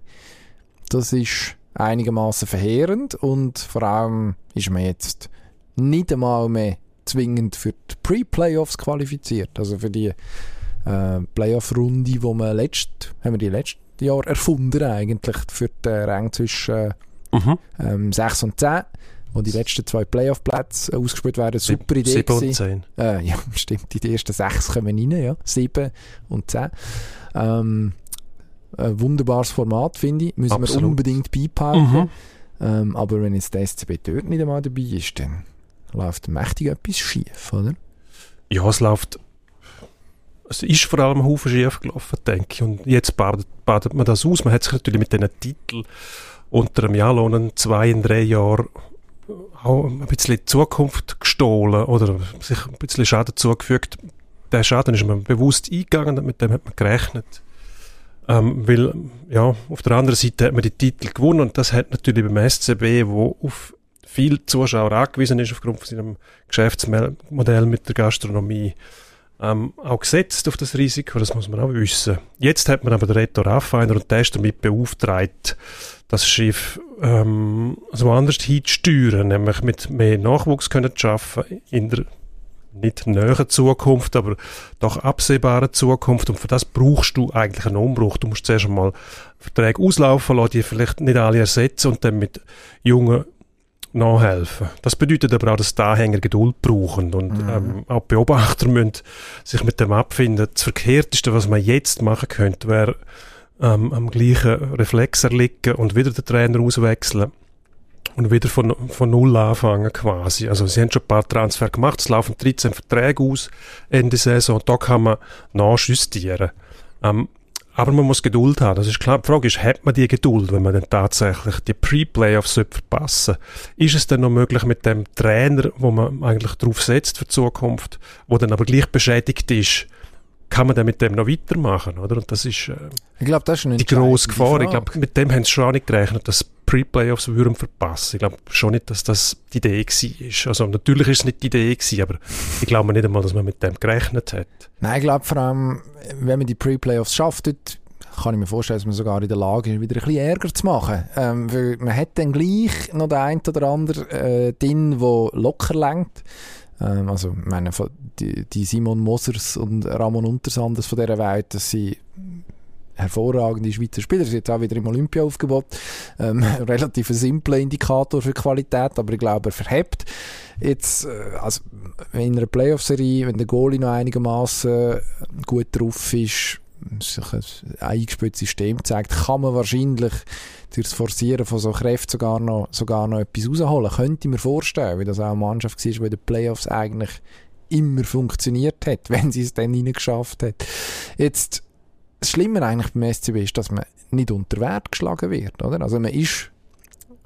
Das ist einigermaßen verheerend und vor allem ist man jetzt nicht einmal mehr zwingend für die Pre-Playoffs qualifiziert. Also für die äh, Playoff-Runde, wo wir letzt, haben wir die letztes Jahr erfunden eigentlich, für den Rang zwischen mhm. ähm, 6 und 10 wo die letzten zwei Playoff-Plätze äh, ausgespielt werden. Super Idee 7 und 10. Äh, ja, stimmt. Die ersten sechs kommen rein, ja. 7 und 10. Ähm, ein wunderbares Format, finde ich. Müssen Absolut. wir unbedingt beibehalten. Mhm. Ähm, aber wenn jetzt der SCB dort nicht einmal dabei ist, dann läuft mächtig etwas schief, oder? Ja, es läuft. Es ist vor allem ein Haufen schief gelaufen, denke ich. Und jetzt badet, badet man das aus. Man hat sich natürlich mit diesen Titeln unter einem Jahrlohn zwei, in drei Jahren auch ein bisschen Zukunft gestohlen oder sich ein bisschen Schaden zugefügt. Der Schaden ist man bewusst eingegangen, mit dem hat man gerechnet. Ähm, weil, ja, auf der anderen Seite hat man die Titel gewonnen und das hat natürlich beim SCB, wo auf viel Zuschauer angewiesen ist aufgrund von seinem Geschäftsmodell mit der Gastronomie, ähm, auch gesetzt auf das Risiko, das muss man auch wissen. Jetzt hat man aber den Reto Raffiner und der ist damit beauftragt, das Schiff ähm, so anders hinzusteuern, nämlich mit mehr Nachwuchs können zu schaffen in der nicht näheren Zukunft, aber doch absehbaren Zukunft. Und für das brauchst du eigentlich einen Umbruch. Du musst zuerst einmal Verträge auslaufen lassen, die vielleicht nicht alle ersetzen und dann mit jungen nachhelfen. Das bedeutet aber auch, dass die Anhänger Geduld brauchen und mhm. ähm, auch Beobachter müssen sich mit dem abfinden. Das Verkehrteste, was man jetzt machen könnte, wäre ähm, am gleichen Reflex erliegen und wieder den Trainer auswechseln und wieder von, von Null anfangen quasi. Also sie haben schon ein paar Transfer gemacht, es laufen 13 Verträge aus Ende Saison, da kann man nachjustieren. Ähm, aber man muss Geduld haben, das ist klar. Die Frage ist, hat man die Geduld, wenn man dann tatsächlich die Pre-Playoffs verpassen Ist es dann noch möglich mit dem Trainer, wo man eigentlich drauf setzt für die Zukunft, wo dann aber gleich beschädigt ist, kann man dann mit dem noch weitermachen, oder? Und das ist, äh, ich glaube, das ist die grosse Gefahr. Ich glaube, mit dem haben sie schon auch nicht gerechnet, dass Pre-Playoffs würden verpassen. Ich glaube schon nicht, dass das die Idee war. Also natürlich ist es nicht die Idee gewesen, aber ich glaube nicht einmal, dass man mit dem gerechnet hat. Nein, ich glaube vor allem, wenn man die Pre-Playoffs schafft, kann ich mir vorstellen, dass man sogar in der Lage ist, wieder ein bisschen Ärger zu machen. Ähm, weil man hat dann gleich noch den einen oder anderen äh, drin, der locker lenkt. Ähm, also, ich meine, die, die Simon Mosers und Ramon Untersanders von dieser Welt, das sind hervorragende Schweizer Spieler. Sie jetzt auch wieder im Olympia-Aufgebot. Ähm, relativ simpler Indikator für Qualität, aber ich glaube, er verhebt. Jetzt, äh, also in einer Playoff-Serie, wenn der Goalie noch einigermaßen gut drauf ist, sich ein eingespieltes System zeigt, kann man wahrscheinlich durch das Forcieren von so Kräften sogar noch, sogar noch etwas rausholen. Könnte ich mir vorstellen, wie das auch eine Mannschaft war, die in den Playoffs eigentlich immer funktioniert hat, wenn sie es dann geschafft hat. Jetzt, das Schlimme eigentlich beim SCB ist, dass man nicht unter Wert geschlagen wird. Oder? Also man ist,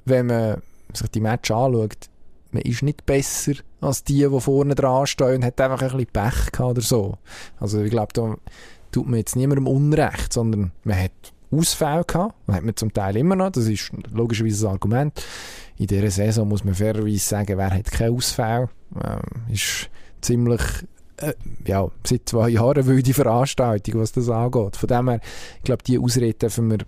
wenn man sich die Match anschaut, man ist nicht besser als die, die vorne dran stehen und hat einfach ein bisschen Pech gehabt oder so. Also ich glaube, da tut man jetzt niemandem Unrecht, sondern man hat Ausfälle gehabt, das hat man zum Teil immer noch, das ist logischerweise ein Argument. In dieser Saison muss man fairerweise sagen, wer hat keine Ausfälle, ähm, ist ziemlich äh, ja, seit zwei Jahren wilde Veranstaltung, was das angeht. Von dem her, ich glaube, die Ausrede dürfen wir,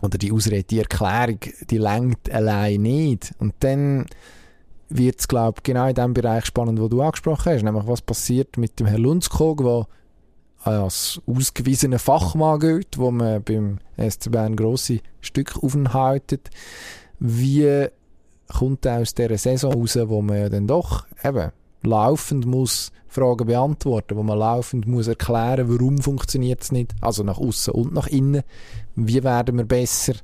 oder die Ausrede, die Erklärung, die längt allein nicht. Und dann wird es, glaube ich, genau in dem Bereich spannend, wo du angesprochen hast, nämlich was passiert mit dem Herrn Lundskog, der als ausgewiesener Fachmann gilt, wo man beim SC Bern grosse Stück aufhaltet. Wie kommt er aus dieser Saison raus, wo man ja dann doch eben laufend muss Fragen beantworten, wo man laufend muss erklären, warum funktioniert es nicht, also nach außen und nach innen. Wie werden wir besser?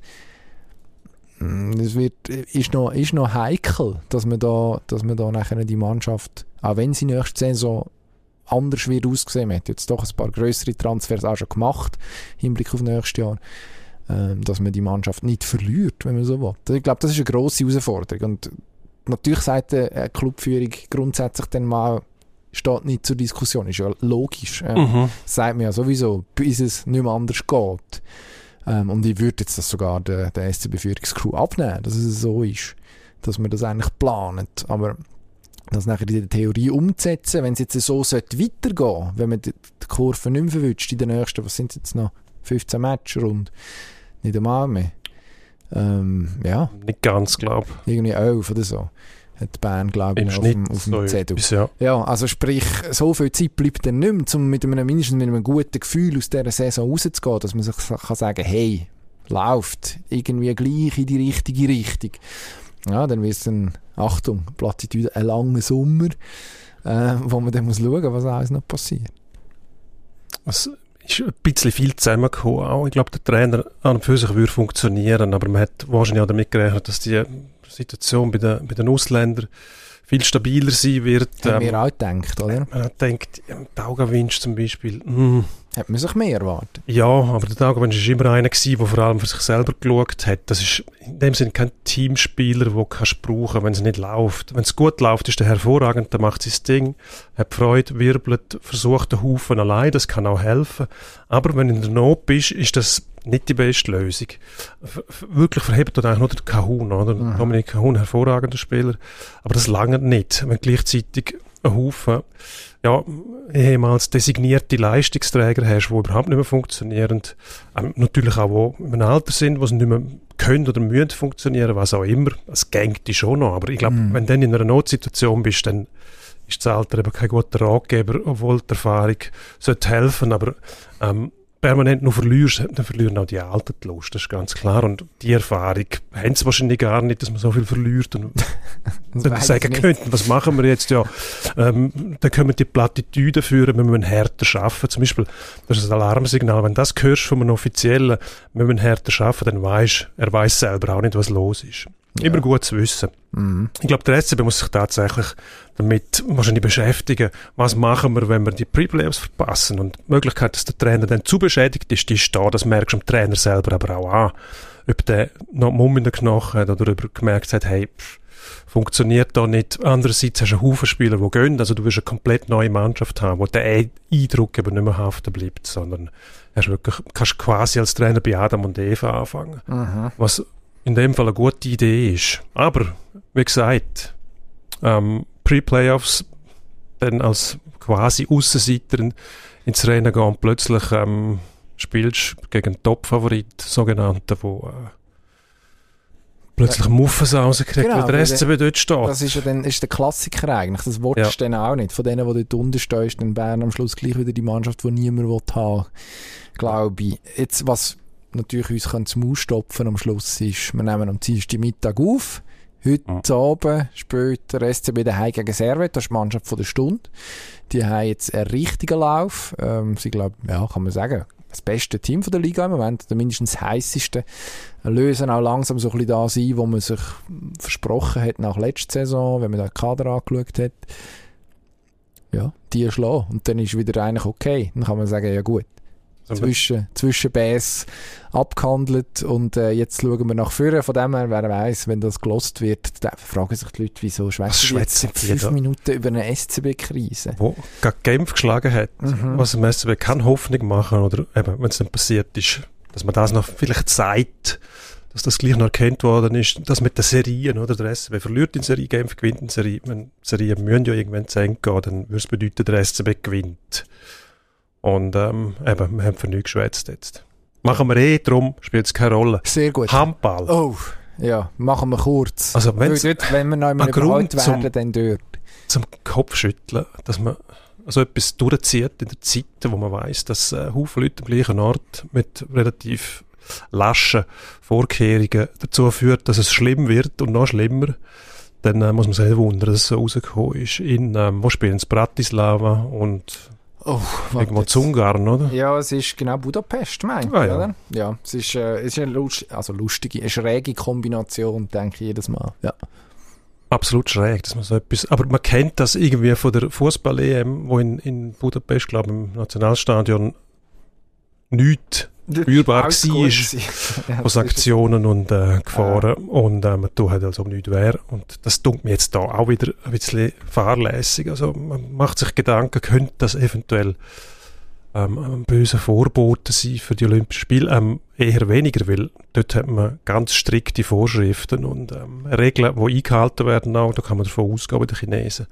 Es wird, ist, noch, ist noch heikel, dass man da, dass man da nachher die Mannschaft, auch wenn sie nächste Saison anders wird aussehen, man hat jetzt doch ein paar größere Transfers auch schon gemacht, im Blick auf nächstes Jahr, ähm, dass man die Mannschaft nicht verliert, wenn man so will. Ich glaube, das ist eine grosse Herausforderung und natürlich sagt eine Clubführung grundsätzlich dann mal, steht nicht zur Diskussion, ist ja logisch. Ähm, mhm. Sagt man ja sowieso, bis es nicht mehr anders geht. Ähm, und ich würde jetzt das sogar der, der SCB-Führungscrew abnehmen, dass es so ist, dass man das eigentlich plant. Aber das nachher in der Theorie umzusetzen, wenn es jetzt so sollte weitergehen, wenn man die, Kurve nicht mehr verwünscht in den nächsten, was sind jetzt noch, 15 Matches rund, nicht einmal mehr. Ähm, ja. Nicht ganz, glaube ich. Irgendwie 11 oder so hat Bern, glaube ich, auf dem, auf dem Zettel. ja. ja, also sprich, so viel Zeit bleibt dann nicht mehr, um mit einem, mindestens mit einem guten Gefühl aus dieser Saison rauszugehen, dass man sich kann sagen hey, läuft irgendwie gleich in die richtige Richtung. Ja, dann wird es dann, Achtung, Plattitüde, ein langer Sommer, äh, wo man dann muss schauen, was alles noch passiert. Es ist ein bisschen viel zusammengekommen. Auch, ich glaube, der Trainer an und für sich würde funktionieren, aber man hat wahrscheinlich auch damit gerechnet, dass die Situation bei den, bei den Ausländern viel stabiler sein wird. Haben ähm, wir auch gedacht, oder? Man hat gedacht, Taugawinsch zum Beispiel, mh, hat man sich mehr erwartet? Ja, aber der Tagovich war immer einer, gewesen, der vor allem für sich selber geschaut hat. Das ist in dem Sinne kein Teamspieler, den du brauchen wenn es nicht läuft. Wenn es gut läuft, ist er hervorragend, dann macht sein Ding, hat Freude, wirbelt, versucht den Haufen allein, das kann auch helfen. Aber wenn du in der Not bist, ist das nicht die beste Lösung. Wirklich verhebt dort eigentlich nur der Kahun, oder? Mhm. Dominik Kahun, hervorragender Spieler. Aber das lange nicht, wenn gleichzeitig ein Haufen ja, ehemals designierte Leistungsträger hast, die überhaupt nicht mehr funktionieren. Ähm, natürlich auch, die im Alter sind, die nicht mehr können oder müssen funktionieren, was auch immer. Es gängt die schon noch. Aber ich glaube, mm. wenn du dann in einer Notsituation bist, dann ist das Alter eben kein guter Ratgeber, obwohl die Erfahrung sollte helfen. Aber ähm, permanent nur verlierst, dann verlieren auch die Alten die Lust, das ist ganz klar. Und die Erfahrung haben sie wahrscheinlich gar nicht, dass man so viel verliert und dann sagen könnten, was machen wir jetzt? Ja, ähm, dann können wir die Plattitüde führen, wir müssen härter arbeiten. Zum Beispiel, das ist ein Alarmsignal, wenn das hörst von einem Offiziellen, wir müssen härter arbeiten, dann weißt er weiß selber auch nicht, was los ist. Ja. Immer gut zu wissen. Mhm. Ich glaube, der SCB muss sich tatsächlich damit wahrscheinlich beschäftigen, was machen wir, wenn wir die Pre-Playoffs verpassen. Und die Möglichkeit, dass der Trainer dann zu beschädigt ist, die ist da. Das merkst du dem Trainer selber aber auch an. Ob der noch Mumm in den Knochen hat oder ob er gemerkt hat, hey, pff, funktioniert da nicht. Andererseits hast du einen Haufen Spieler, die gehen. Also du wirst eine komplett neue Mannschaft haben, wo der Eindruck eben nicht mehr haften bleibt, sondern hast wirklich, kannst quasi als Trainer bei Adam und Eva anfangen. Mhm. Was in dem Fall eine gute Idee ist. Aber, wie gesagt, ähm, Pre-Playoffs dann als quasi Aussenseiter ins Rennen gehen und plötzlich ähm, spielst gegen einen Top-Favorit, sogenannten, wo äh, plötzlich Muffens rauskriegt, genau, weil der SCB dort steht. Das ist ja dann ist der Klassiker eigentlich. Das du ja. dann auch nicht. Von denen, die dort unten stehen, ist dann Bern am Schluss gleich wieder die Mannschaft, die niemand will haben glaube ich. Jetzt, was natürlich uns zum Ausstopfen am Schluss ist, wir nehmen am Dienstag Mittag auf. Heute mhm. Abend spielt der SCB daheim gegen Servet, das ist die Mannschaft von der Stunde. Die haben jetzt einen richtigen Lauf. Ähm, sie glauben, ja, kann man sagen, das beste Team von der Liga im Moment, der mindestens heißeste. Lösen auch langsam so ein bisschen da sein, wo man sich versprochen hat nach letzter Saison, wenn man den Kader angeschaut hat. Ja, die schlagen. Und dann ist wieder eigentlich okay. Dann kann man sagen, ja gut, zwischen, zwischen Bass abgehandelt und äh, jetzt schauen wir nach vorne. Von dem her, wer weiß, wenn das gelost wird, dann fragen sich die Leute, wieso schwätzen jetzt fünf da? Minuten über eine SCB-Krise. Wo gerade Genf geschlagen hat, mhm. was im SCB kann Hoffnung machen oder eben, wenn es dann passiert ist, dass man das noch vielleicht zeigt, dass das gleich noch erkannt worden ist, das mit den Serien, oder? Der SCB verliert in Serie, Genf gewinnt in Serie. Wenn Serien müssen ja irgendwann zu Ende gehen, dann würde es bedeuten, der SCB gewinnt. Und ähm, eben, wir haben für nichts geschwätzt jetzt. Machen wir eh, darum spielt es keine Rolle. Sehr gut. Handball. Oh, ja, machen wir kurz. Also dort, wenn wir noch einmal überholt werden, zum, dann dort. Zum Kopfschütteln, dass man also etwas durchzieht in der Zeit, wo man weiß, dass äh, Haufen Leute am gleichen Ort mit relativ laschen Vorkehrungen dazu führt, dass es schlimm wird und noch schlimmer, dann äh, muss man sich wundern, dass es so rausgekommen ist. In, ähm, wo spielen sie? Bratislava und Oh, Irgendwo zu Ungarn, oder? Ja, es ist genau Budapest, mein ah, ja. oder? Ja, es ist, äh, es ist eine lust also lustige, eine schräge Kombination, denke ich jedes Mal. Ja. Absolut schräg, dass man so etwas, aber man kennt das irgendwie von der Fußball-EM, wo in, in Budapest, glaube ich, im Nationalstadion nichts spürbar war von Sanktionen und äh, Gefahren ja. und äh, man tut halt also nichts weh und das tut mir jetzt da auch wieder ein bisschen fahrlässig, also man macht sich Gedanken, könnte das eventuell ähm, ein böser Vorbote sein für die Olympischen Spiele, ähm, eher weniger, weil dort hat man ganz strikte Vorschriften und ähm, Regeln, die eingehalten werden auch, da kann man davon ausgehen bei den Chinesen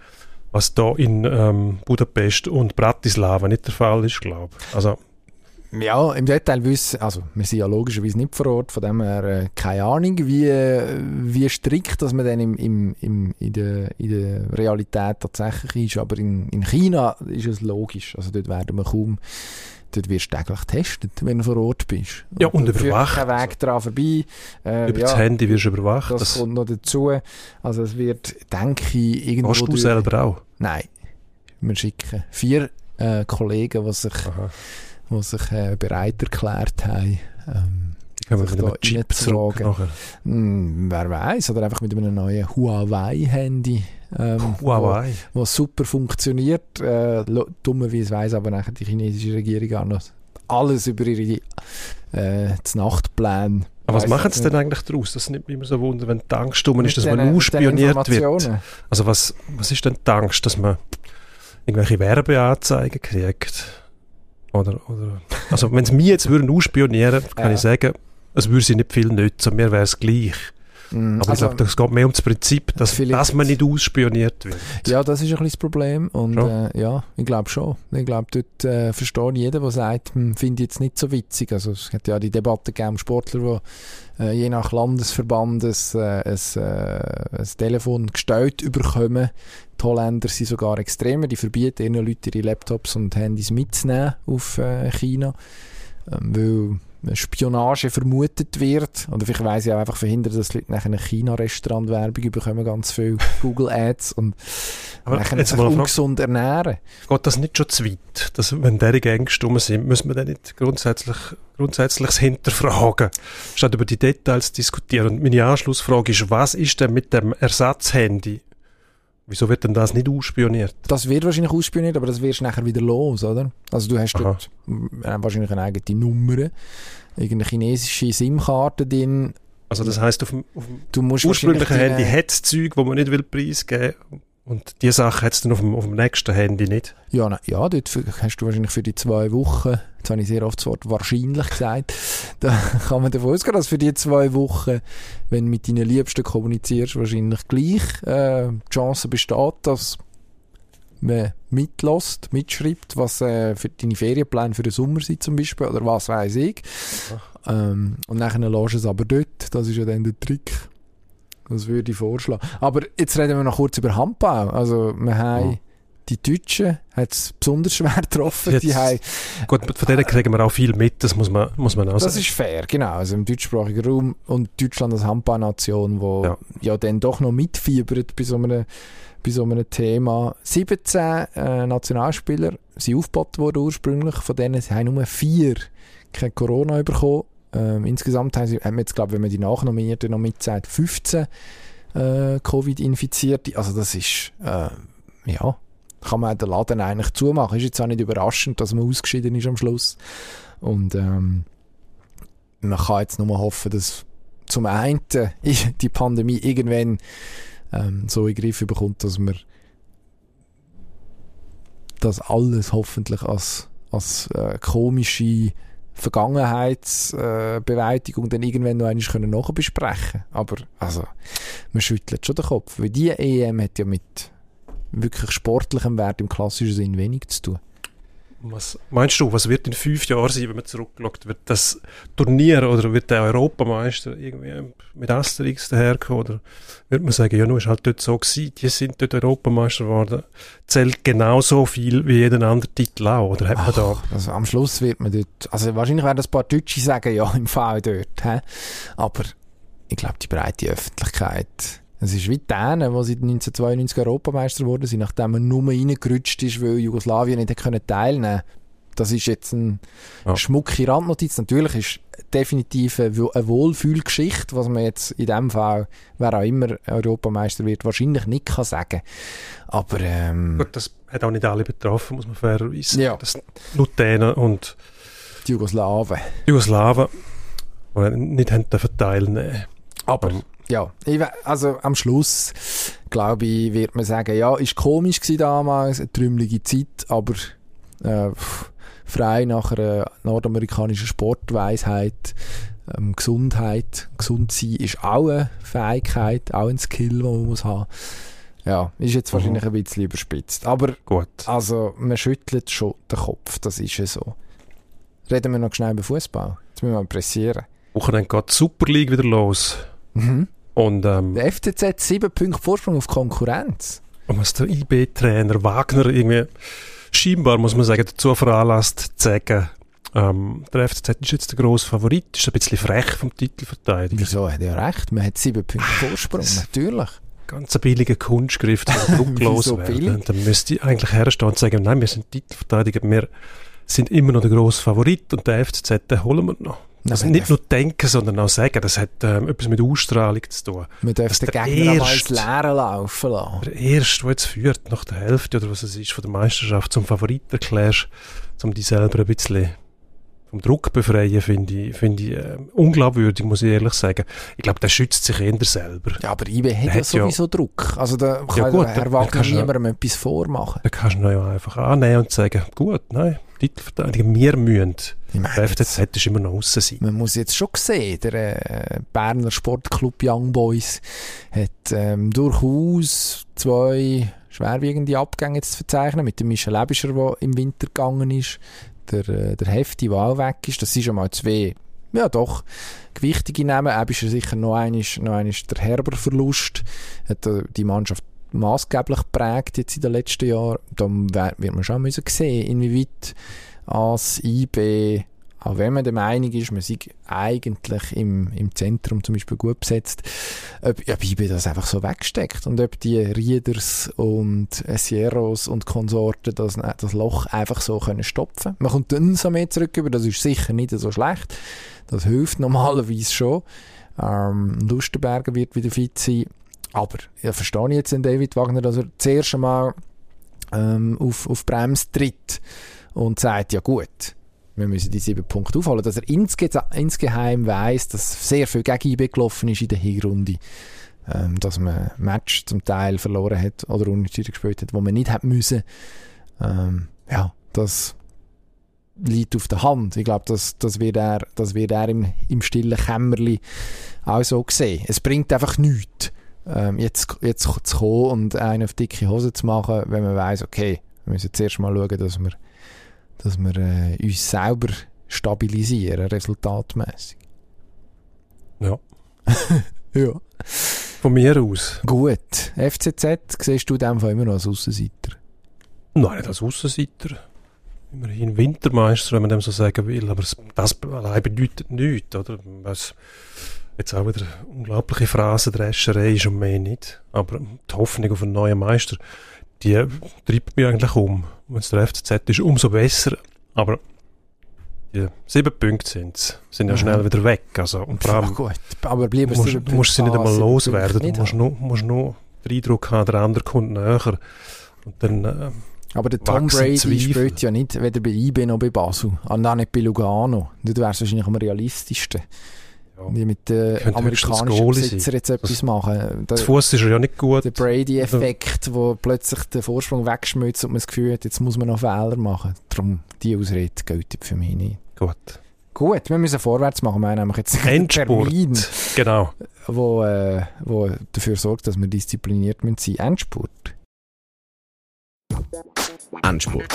was da in ähm, Budapest und Bratislava nicht der Fall ist, glaube ich. Also ja, im Detail wissen, also wir sind ja logischerweise nicht vor Ort, von dem her äh, keine Ahnung, wie, wie strikt dass man dann im, im, im, in, der, in der Realität tatsächlich ist, aber in, in China ist es logisch, also dort werden wir kaum dort wirst du täglich getestet, wenn du vor Ort bist. Ja, und, und überwacht. kein Weg daran vorbei. Äh, Über ja, das Handy wirst du überwacht. Das, das, kommt noch dazu. Also es wird, denke ich, irgendwo... Hast du selber auch? Nein. Wir schicken vier äh, Kollegen, die sich... Aha die sich äh, bereit erklärt haben, ähm, Können sich da zurück hm, wer weiß, oder einfach mit einem neuen Huawei-Handy. Ähm, Huawei. Wo, wo super funktioniert. Äh, dummerweise weiß aber nachher die chinesische Regierung auch noch alles über ihre äh, Nachtpläne. Aber was machen sie denn eigentlich daraus? Das nimmt mich immer so wunder, wenn die Angst um ist, dass man ausspioniert wird. Also was, was ist denn die Angst, dass man irgendwelche Werbeanzeigen kriegt? Oder, oder, also wenn sie mich jetzt würden ausspionieren, kann ja. ich sagen, es würde sie nicht viel nützen, mir wäre es gleich. Mm, Aber also, ich glaube, es geht mehr um das Prinzip, dass, dass man nicht ausspioniert wird. Ja, das ist ein bisschen das Problem. Und äh, ja, ich glaube schon. Ich glaube, dort äh, versteht jeder, der sagt, hm, finde ich jetzt nicht so witzig. Also es hat ja die Debatte gegeben, Sportler, die äh, je nach Landesverband ein, äh, ein, äh, ein Telefon gestellt bekommen, die Holländer sind sogar extremer, die verbieten ihren Leuten ihre Laptops und Handys mitzunehmen auf äh, China, ähm, weil Spionage vermutet wird. Oder vielleicht weiss ich auch einfach verhindern, dass Leute nach einem China-Restaurant-Werbung bekommen, ganz viel Google-Ads und Aber nachher sich ungesund ernähren. Geht das nicht schon zu weit? Dass, wenn derige Ängste sind, müssen wir dann nicht grundsätzlich, grundsätzliches hinterfragen, statt über die Details zu diskutieren? Und meine Anschlussfrage ist, was ist denn mit dem Ersatzhandy Wieso wird denn das nicht ausspioniert? Das wird wahrscheinlich ausspioniert, aber das wirst du nachher wieder los, oder? Also du hast Aha. dort äh, wahrscheinlich eine eigene Nummer, irgendeine chinesische SIM-Karte drin. Also das heisst, auf dem, auf dem du musst ursprünglichen Handy hat es Zeug, das man nicht will preisgeben will und die Sache es dann auf dem, auf dem nächsten Handy nicht? Ja, na, ja, dort hast du wahrscheinlich für die zwei Wochen, jetzt habe ich sehr oft das Wort wahrscheinlich gesagt, da kann man davon ausgehen, dass für die zwei Wochen, wenn du mit deinen Liebsten kommunizierst, wahrscheinlich gleich äh, die Chance besteht, dass man mitlässt, mitschreibt, was äh, für deine Ferienpläne für den Sommer sind zum Beispiel, oder was weiß ich. Ähm, und dann lässt du es aber dort, das ist ja dann der Trick. Das würde ich vorschlagen. Aber jetzt reden wir noch kurz über Handball. Also, wir haben oh. die Deutschen hat es besonders schwer getroffen. Jetzt, die haben, gut, von denen kriegen wir auch viel mit, das muss man, muss man auch sagen. Das ist fair, genau. Also im deutschsprachigen Raum und Deutschland als Handballnation, wo ja. ja dann doch noch mitfiebert bei so einem, bei so einem Thema. 17 äh, Nationalspieler sind aufgebaut worden ursprünglich, von denen haben nur vier kein Corona bekommen. Ähm, insgesamt haben, sie, haben wir jetzt, glaube wenn man die Nachnominierten noch mitzählt, 15 äh, Covid-Infizierte. Also das ist, äh, ja, kann man den Laden eigentlich zumachen. Ist jetzt auch nicht überraschend, dass man ausgeschieden ist am Schluss. Und ähm, man kann jetzt nur hoffen, dass zum einen die Pandemie irgendwann ähm, so in den Griff bekommt, dass man das alles hoffentlich als, als äh, komische Vergangenheitsbewältigung äh, dann irgendwann noch einmal können nachbesprechen Aber also, man schüttelt schon den Kopf, weil die EM hat ja mit wirklich sportlichem Wert im klassischen Sinn wenig zu tun. Was meinst du, was wird in fünf Jahren sein, wenn man zurückschaut? Wird das Turnier oder wird der Europameister irgendwie mit Asterix daherkommen? Oder wird man sagen, ja, nur ist halt dort so gewesen, die sind dort Europameister geworden, zählt genauso viel wie jeden anderen Titel auch? Oder hat man da... Also am Schluss wird man dort, also wahrscheinlich werden ein paar Deutsche sagen, ja, im Fall dort, hä? aber ich glaube, die breite Öffentlichkeit es ist wie denen, wo sie 1992 Europameister geworden sind, nachdem man nur reingerutscht ist, weil Jugoslawien nicht teilnehmen konnte. Das ist jetzt eine ja. schmucke Randnotiz. Natürlich ist definitiv eine Wohlfühlgeschichte, was man jetzt in dem Fall, wer auch immer Europameister wird, wahrscheinlich nicht kann sagen. Aber ähm, Gut, das hat auch nicht alle betroffen, muss man fairerweise ja. Das Lutenen und die Jugoslawen. Die Jugoslawen, die nicht haben teilnehmen Aber um, ja, also am Schluss, glaube ich, wird man sagen, ja, ist komisch gewesen damals, eine trümmelige Zeit, aber äh, frei nach einer nordamerikanischen Sportweisheit, ähm, Gesundheit, gesund sein ist auch eine Fähigkeit, auch ein Skill, den man muss haben. Ja, ist jetzt mhm. wahrscheinlich ein bisschen überspitzt. Aber Gut. also man schüttelt schon den Kopf, das ist ja so. Reden wir noch schnell über Fußball. Jetzt müssen wir pressieren. Wochenende geht die Super League wieder los. Mhm. Und, ähm, der FCZ hat sieben Punkte Vorsprung auf Konkurrenz. Und was der IB-Trainer Wagner irgendwie scheinbar, muss man sagen, dazu veranlasst zu sagen, ähm, der FCZ ist jetzt der grosse Favorit, ist ein bisschen frech vom Titelverteidiger. Wieso? Hat er recht? Man hat sieben Punkte Vorsprung, natürlich. Ganz ein billiger Kunstgriff, der drucklos werden. Dann müsste ich eigentlich herstehen und sagen, nein, wir sind Titelverteidiger, wir sind immer noch der grosse Favorit und der FCZ, den holen wir noch. Also nicht nur denken, sondern auch sagen, das hat ähm, etwas mit Ausstrahlung zu tun. Man darf den Gegner ins Leere laufen lassen. Der Erste, der jetzt führt, nach der Hälfte oder was es ist, von der Meisterschaft zum Favorit erklärst, um dich selber ein bisschen vom Druck befreien, finde ich, find ich äh, unglaubwürdig, muss ich ehrlich sagen. Ich glaube, der schützt sich eher selber. Ja, aber IB hat ja sowieso ja, Druck. Also da kann ja, gut, Herr Wagner niemandem etwas vormachen. Da kannst du ja einfach annehmen und sagen, gut, nein, Titelverteidiger, wir müssen. Der FCZ ist immer noch aussen sein. Man muss jetzt schon sehen, der äh, Berner Sportclub Young Boys hat ähm, durchaus zwei schwerwiegende Abgänge zu verzeichnen, mit dem Michel Ebischer, der im Winter gegangen ist, der, äh, der Hefti, der weg ist. Das sind schon mal zwei, ja doch, gewichtige Namen. Ebischer sicher noch einmal, noch einmal der Herber-Verlust. Hat die Mannschaft maßgeblich geprägt jetzt in den letzten Jahren. Dann wird man schon müssen sehen, inwieweit als IB, auch wenn man der Meinung ist, man sei eigentlich im, im Zentrum zum Beispiel gut besetzt, ob, ob IB das einfach so wegsteckt und ob die Rieders und Sierros und Konsorten das, das Loch einfach so können stopfen. Man kommt dann so mehr zurück über, das ist sicher nicht so schlecht. Das hilft normalerweise schon. Ähm, Lustenberger wird wieder fit sein. Aber ja, verstehe ich jetzt den David Wagner, dass er zuerst einmal ähm, auf, auf Brems tritt und sagt, ja gut, wir müssen die sieben Punkte aufholen, dass er insge insgeheim weiß, dass sehr viel gegen IB gelaufen ist in der Hinrunde, ähm, dass man Match zum Teil verloren hat oder unentschieden gespielt hat, wo man nicht hätte müssen. Ähm, ja, das liegt auf der Hand. Ich glaube, das, das wird er, das wird er im, im stillen Kämmerli auch so sehen. Es bringt einfach nichts ähm, jetzt, jetzt zu kommen und einen auf dicke Hose zu machen, wenn man weiß, okay, wir müssen zuerst mal schauen, dass wir, dass wir äh, uns selber stabilisieren, resultatmäßig. Ja. ja. Von mir aus. Gut. FCZ siehst du in dem Fall immer noch als Aussenseiter? Nein, nicht als Aussenseiter. Immerhin Wintermeister, wenn man dem so sagen will. Aber das allein bedeutet nichts, oder? Was, Jetzt auch wieder unglaubliche Phrasendrescherei ist und mehr nicht. Aber die Hoffnung auf einen neuen Meister, die treibt mich eigentlich um. Wenn es der FCZ ist, umso besser. Aber die sieben Punkte sind, sind ja schnell wieder weg. Also, und vor allem, gut, aber bleiben musst, musst, musst sie nicht einmal loswerden. Du musst nur, musst nur den Eindruck haben, der andere kommt näher. Und dann äh, Aber der Tom Brady Zweifel. spielt ja nicht weder bei IB noch bei Basel. Und auch nicht bei Lugano. Das wäre wahrscheinlich am realistischsten. Die mit den Könnte höchstens amerikanischen Goalie Besitzer sein. jetzt etwas Das- machen. Zu Der, Fuß ist er ja nicht gut. der Brady-Effekt, wo plötzlich den Vorsprung wegschmützt und man das Gefühl hat, jetzt muss man noch Fehler machen. Darum, die Ausrede gilt für mich nicht. Gut. Gut, wir müssen vorwärts machen. Wir haben nämlich jetzt einen Endspurt. Termin, Genau. wo, äh, wo dafür sorgt, dass wir diszipliniert müssen sein Endspurt. Endspurt.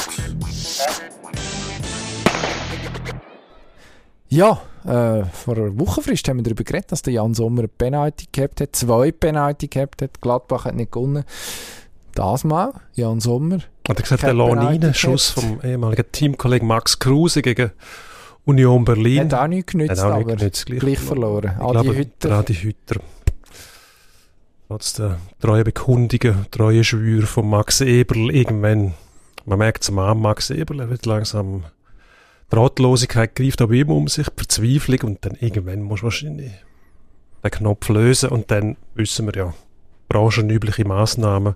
Ja, äh, vor einer Wochenfrist haben wir darüber geredet, dass der Jan Sommer eine Penalty gehabt hat, zwei Penalty gehabt hat. Gladbach hat nicht gewonnen. Das mal, Jan Sommer. Hat er gesagt, der Kein Penalty Lanine, Schuss gehabt. vom ehemaligen Teamkollegen Max Kruse gegen Union Berlin. Hat auch nichts genützt, auch aber nicht genützt, gleich, gleich verloren. Ich Adi glaube, Hütter. Adi Hütter. Trotz der treuen Bekundungen, treue Schwür von Max Eberl, irgendwann, man merkt es am Max Eberl, er wird langsam, Ratlosigkeit greift aber immer um sich, Verzweiflung und dann irgendwann muss wahrscheinlich den Knopf lösen und dann wissen wir ja, branchenübliche Massnahmen,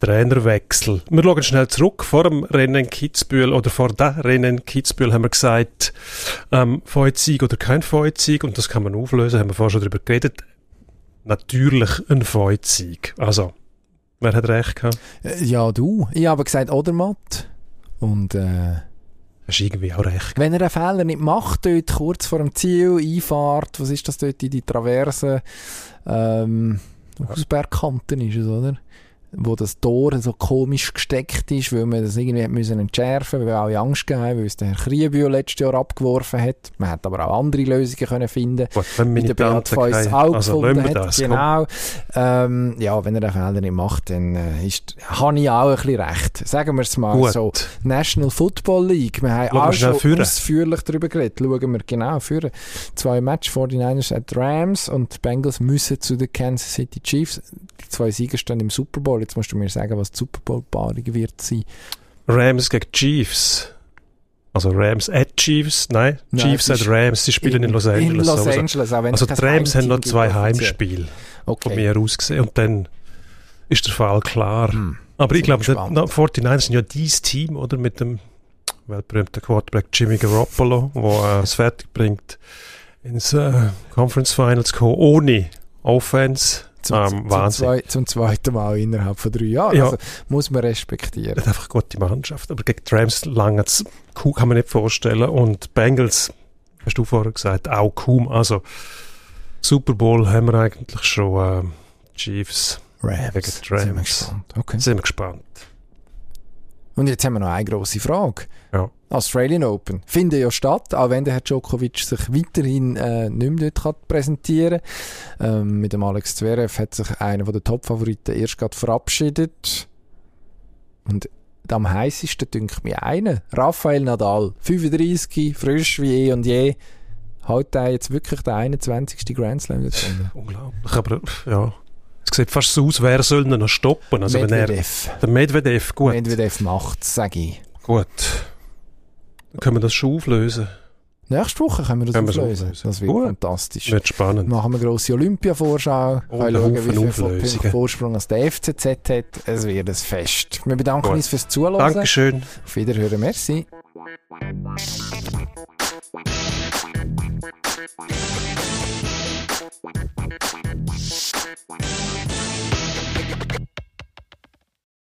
Trainerwechsel. Wir schauen schnell zurück. Vor dem Rennen Kitzbühel oder vor dem Rennen Kitzbühel haben wir gesagt, ähm, Feuerzeug oder kein Feuerzeug und das kann man auflösen, haben wir vorher schon darüber geredet. Natürlich ein Feuerzeug. Also, wer hat recht gehabt? Äh, Ja, du. Ich habe gesagt Odermatt. Und äh, Hast irgendwie auch recht. wenn er einen Fehler nicht macht, dort kurz vor dem Ziel, Einfahrt, was ist das dort in die Traverse, ähm, Hausbergkanten ist es, oder? Wo das Tor so komisch gesteckt ist, weil man das irgendwie müssen entschärfen, weil wir alle Angst gegeben haben, weil es der Herr Kriebühl letztes Jahr abgeworfen hat. Man hätte aber auch andere Lösungen können finden wenn wie der Beat Feuss keine- auch also gefunden hat. das. Genau. Ähm, ja, wenn er den Fehler nicht macht, dann äh, ist, habe ich auch ein bisschen recht. Sagen wir es mal Gut. so. National Football League. Wir haben Schauen auch schon führen. ausführlich darüber geredet. Schauen wir genau führen. Zwei Matches, 49ers at Rams und die Bengals müssen zu den Kansas City Chiefs. Die zwei Sieger stehen im Super Bowl. Jetzt musst du mir sagen, was die Super Bowl-Paarung wird sein. Rams gegen Chiefs. Also Rams at Chiefs, nein, Nein, Chiefs at Rams, sie spielen in, Los Angeles. In Los sowieso. Angeles, auch wenn Also die Rams haben noch zwei. Heimspiele von Okay. mir aus gesehen und dann ist der Fall klar. Hm. Aber ich glaube, die 49 sind ja dieses Team, oder? Mit dem weltberühmten Quarterback Jimmy Garoppolo, der äh, es fertig bringt, ins äh, Conference Finals zu kommen, ohne Offense. Zum, Ähm, zum, Wahnsinn. zwei, zum zweiten Mal innerhalb von drei Jahren. Ja. Also, muss man respektieren. Er hat einfach gute Mannschaft. Aber gegen die Rams lange kaum kann man nicht vorstellen. Und Bengals, hast du vorher gesagt, auch kaum. Also Super Bowl haben wir eigentlich schon. Äh, Chiefs, Rams. Gegen die Sind wir Rams. gespannt. Okay. sind wir gespannt. Und jetzt haben wir noch eine grosse Frage. Ja. Australian Open findet ja statt, auch wenn der Herr Djokovic sich weiterhin äh, nicht mehr dort kann präsentieren kann. Ähm, mit dem Alex Zverev hat sich einer der Top-Favoriten erst gerade verabschiedet. Und am heißesten dünkt mir einer. Rafael Nadal, 35, frisch wie eh und je. Hat er jetzt wirklich den 21. Grand Slam gefunden? Unglaublich. Aber ja, es sieht fast so aus, wer soll ihn noch stoppen. Also wenn er, Medvedev. der Medvedev, gut, Medvedev macht sage ich. gut. Können wir das schon auflösen? Nächste Woche können wir das können auflösen. auflösen. Das wird Gut. fantastisch. Wird spannend. Machen wir eine grosse Olympia-Vorschau. Oh, schauen, wie viel Vorsprung als der FCZ hat. Es wird ein Fest. Wir bedanken Gut. uns fürs Zuhören. Dankeschön. Auf Wiederhören. Merci. Thank you.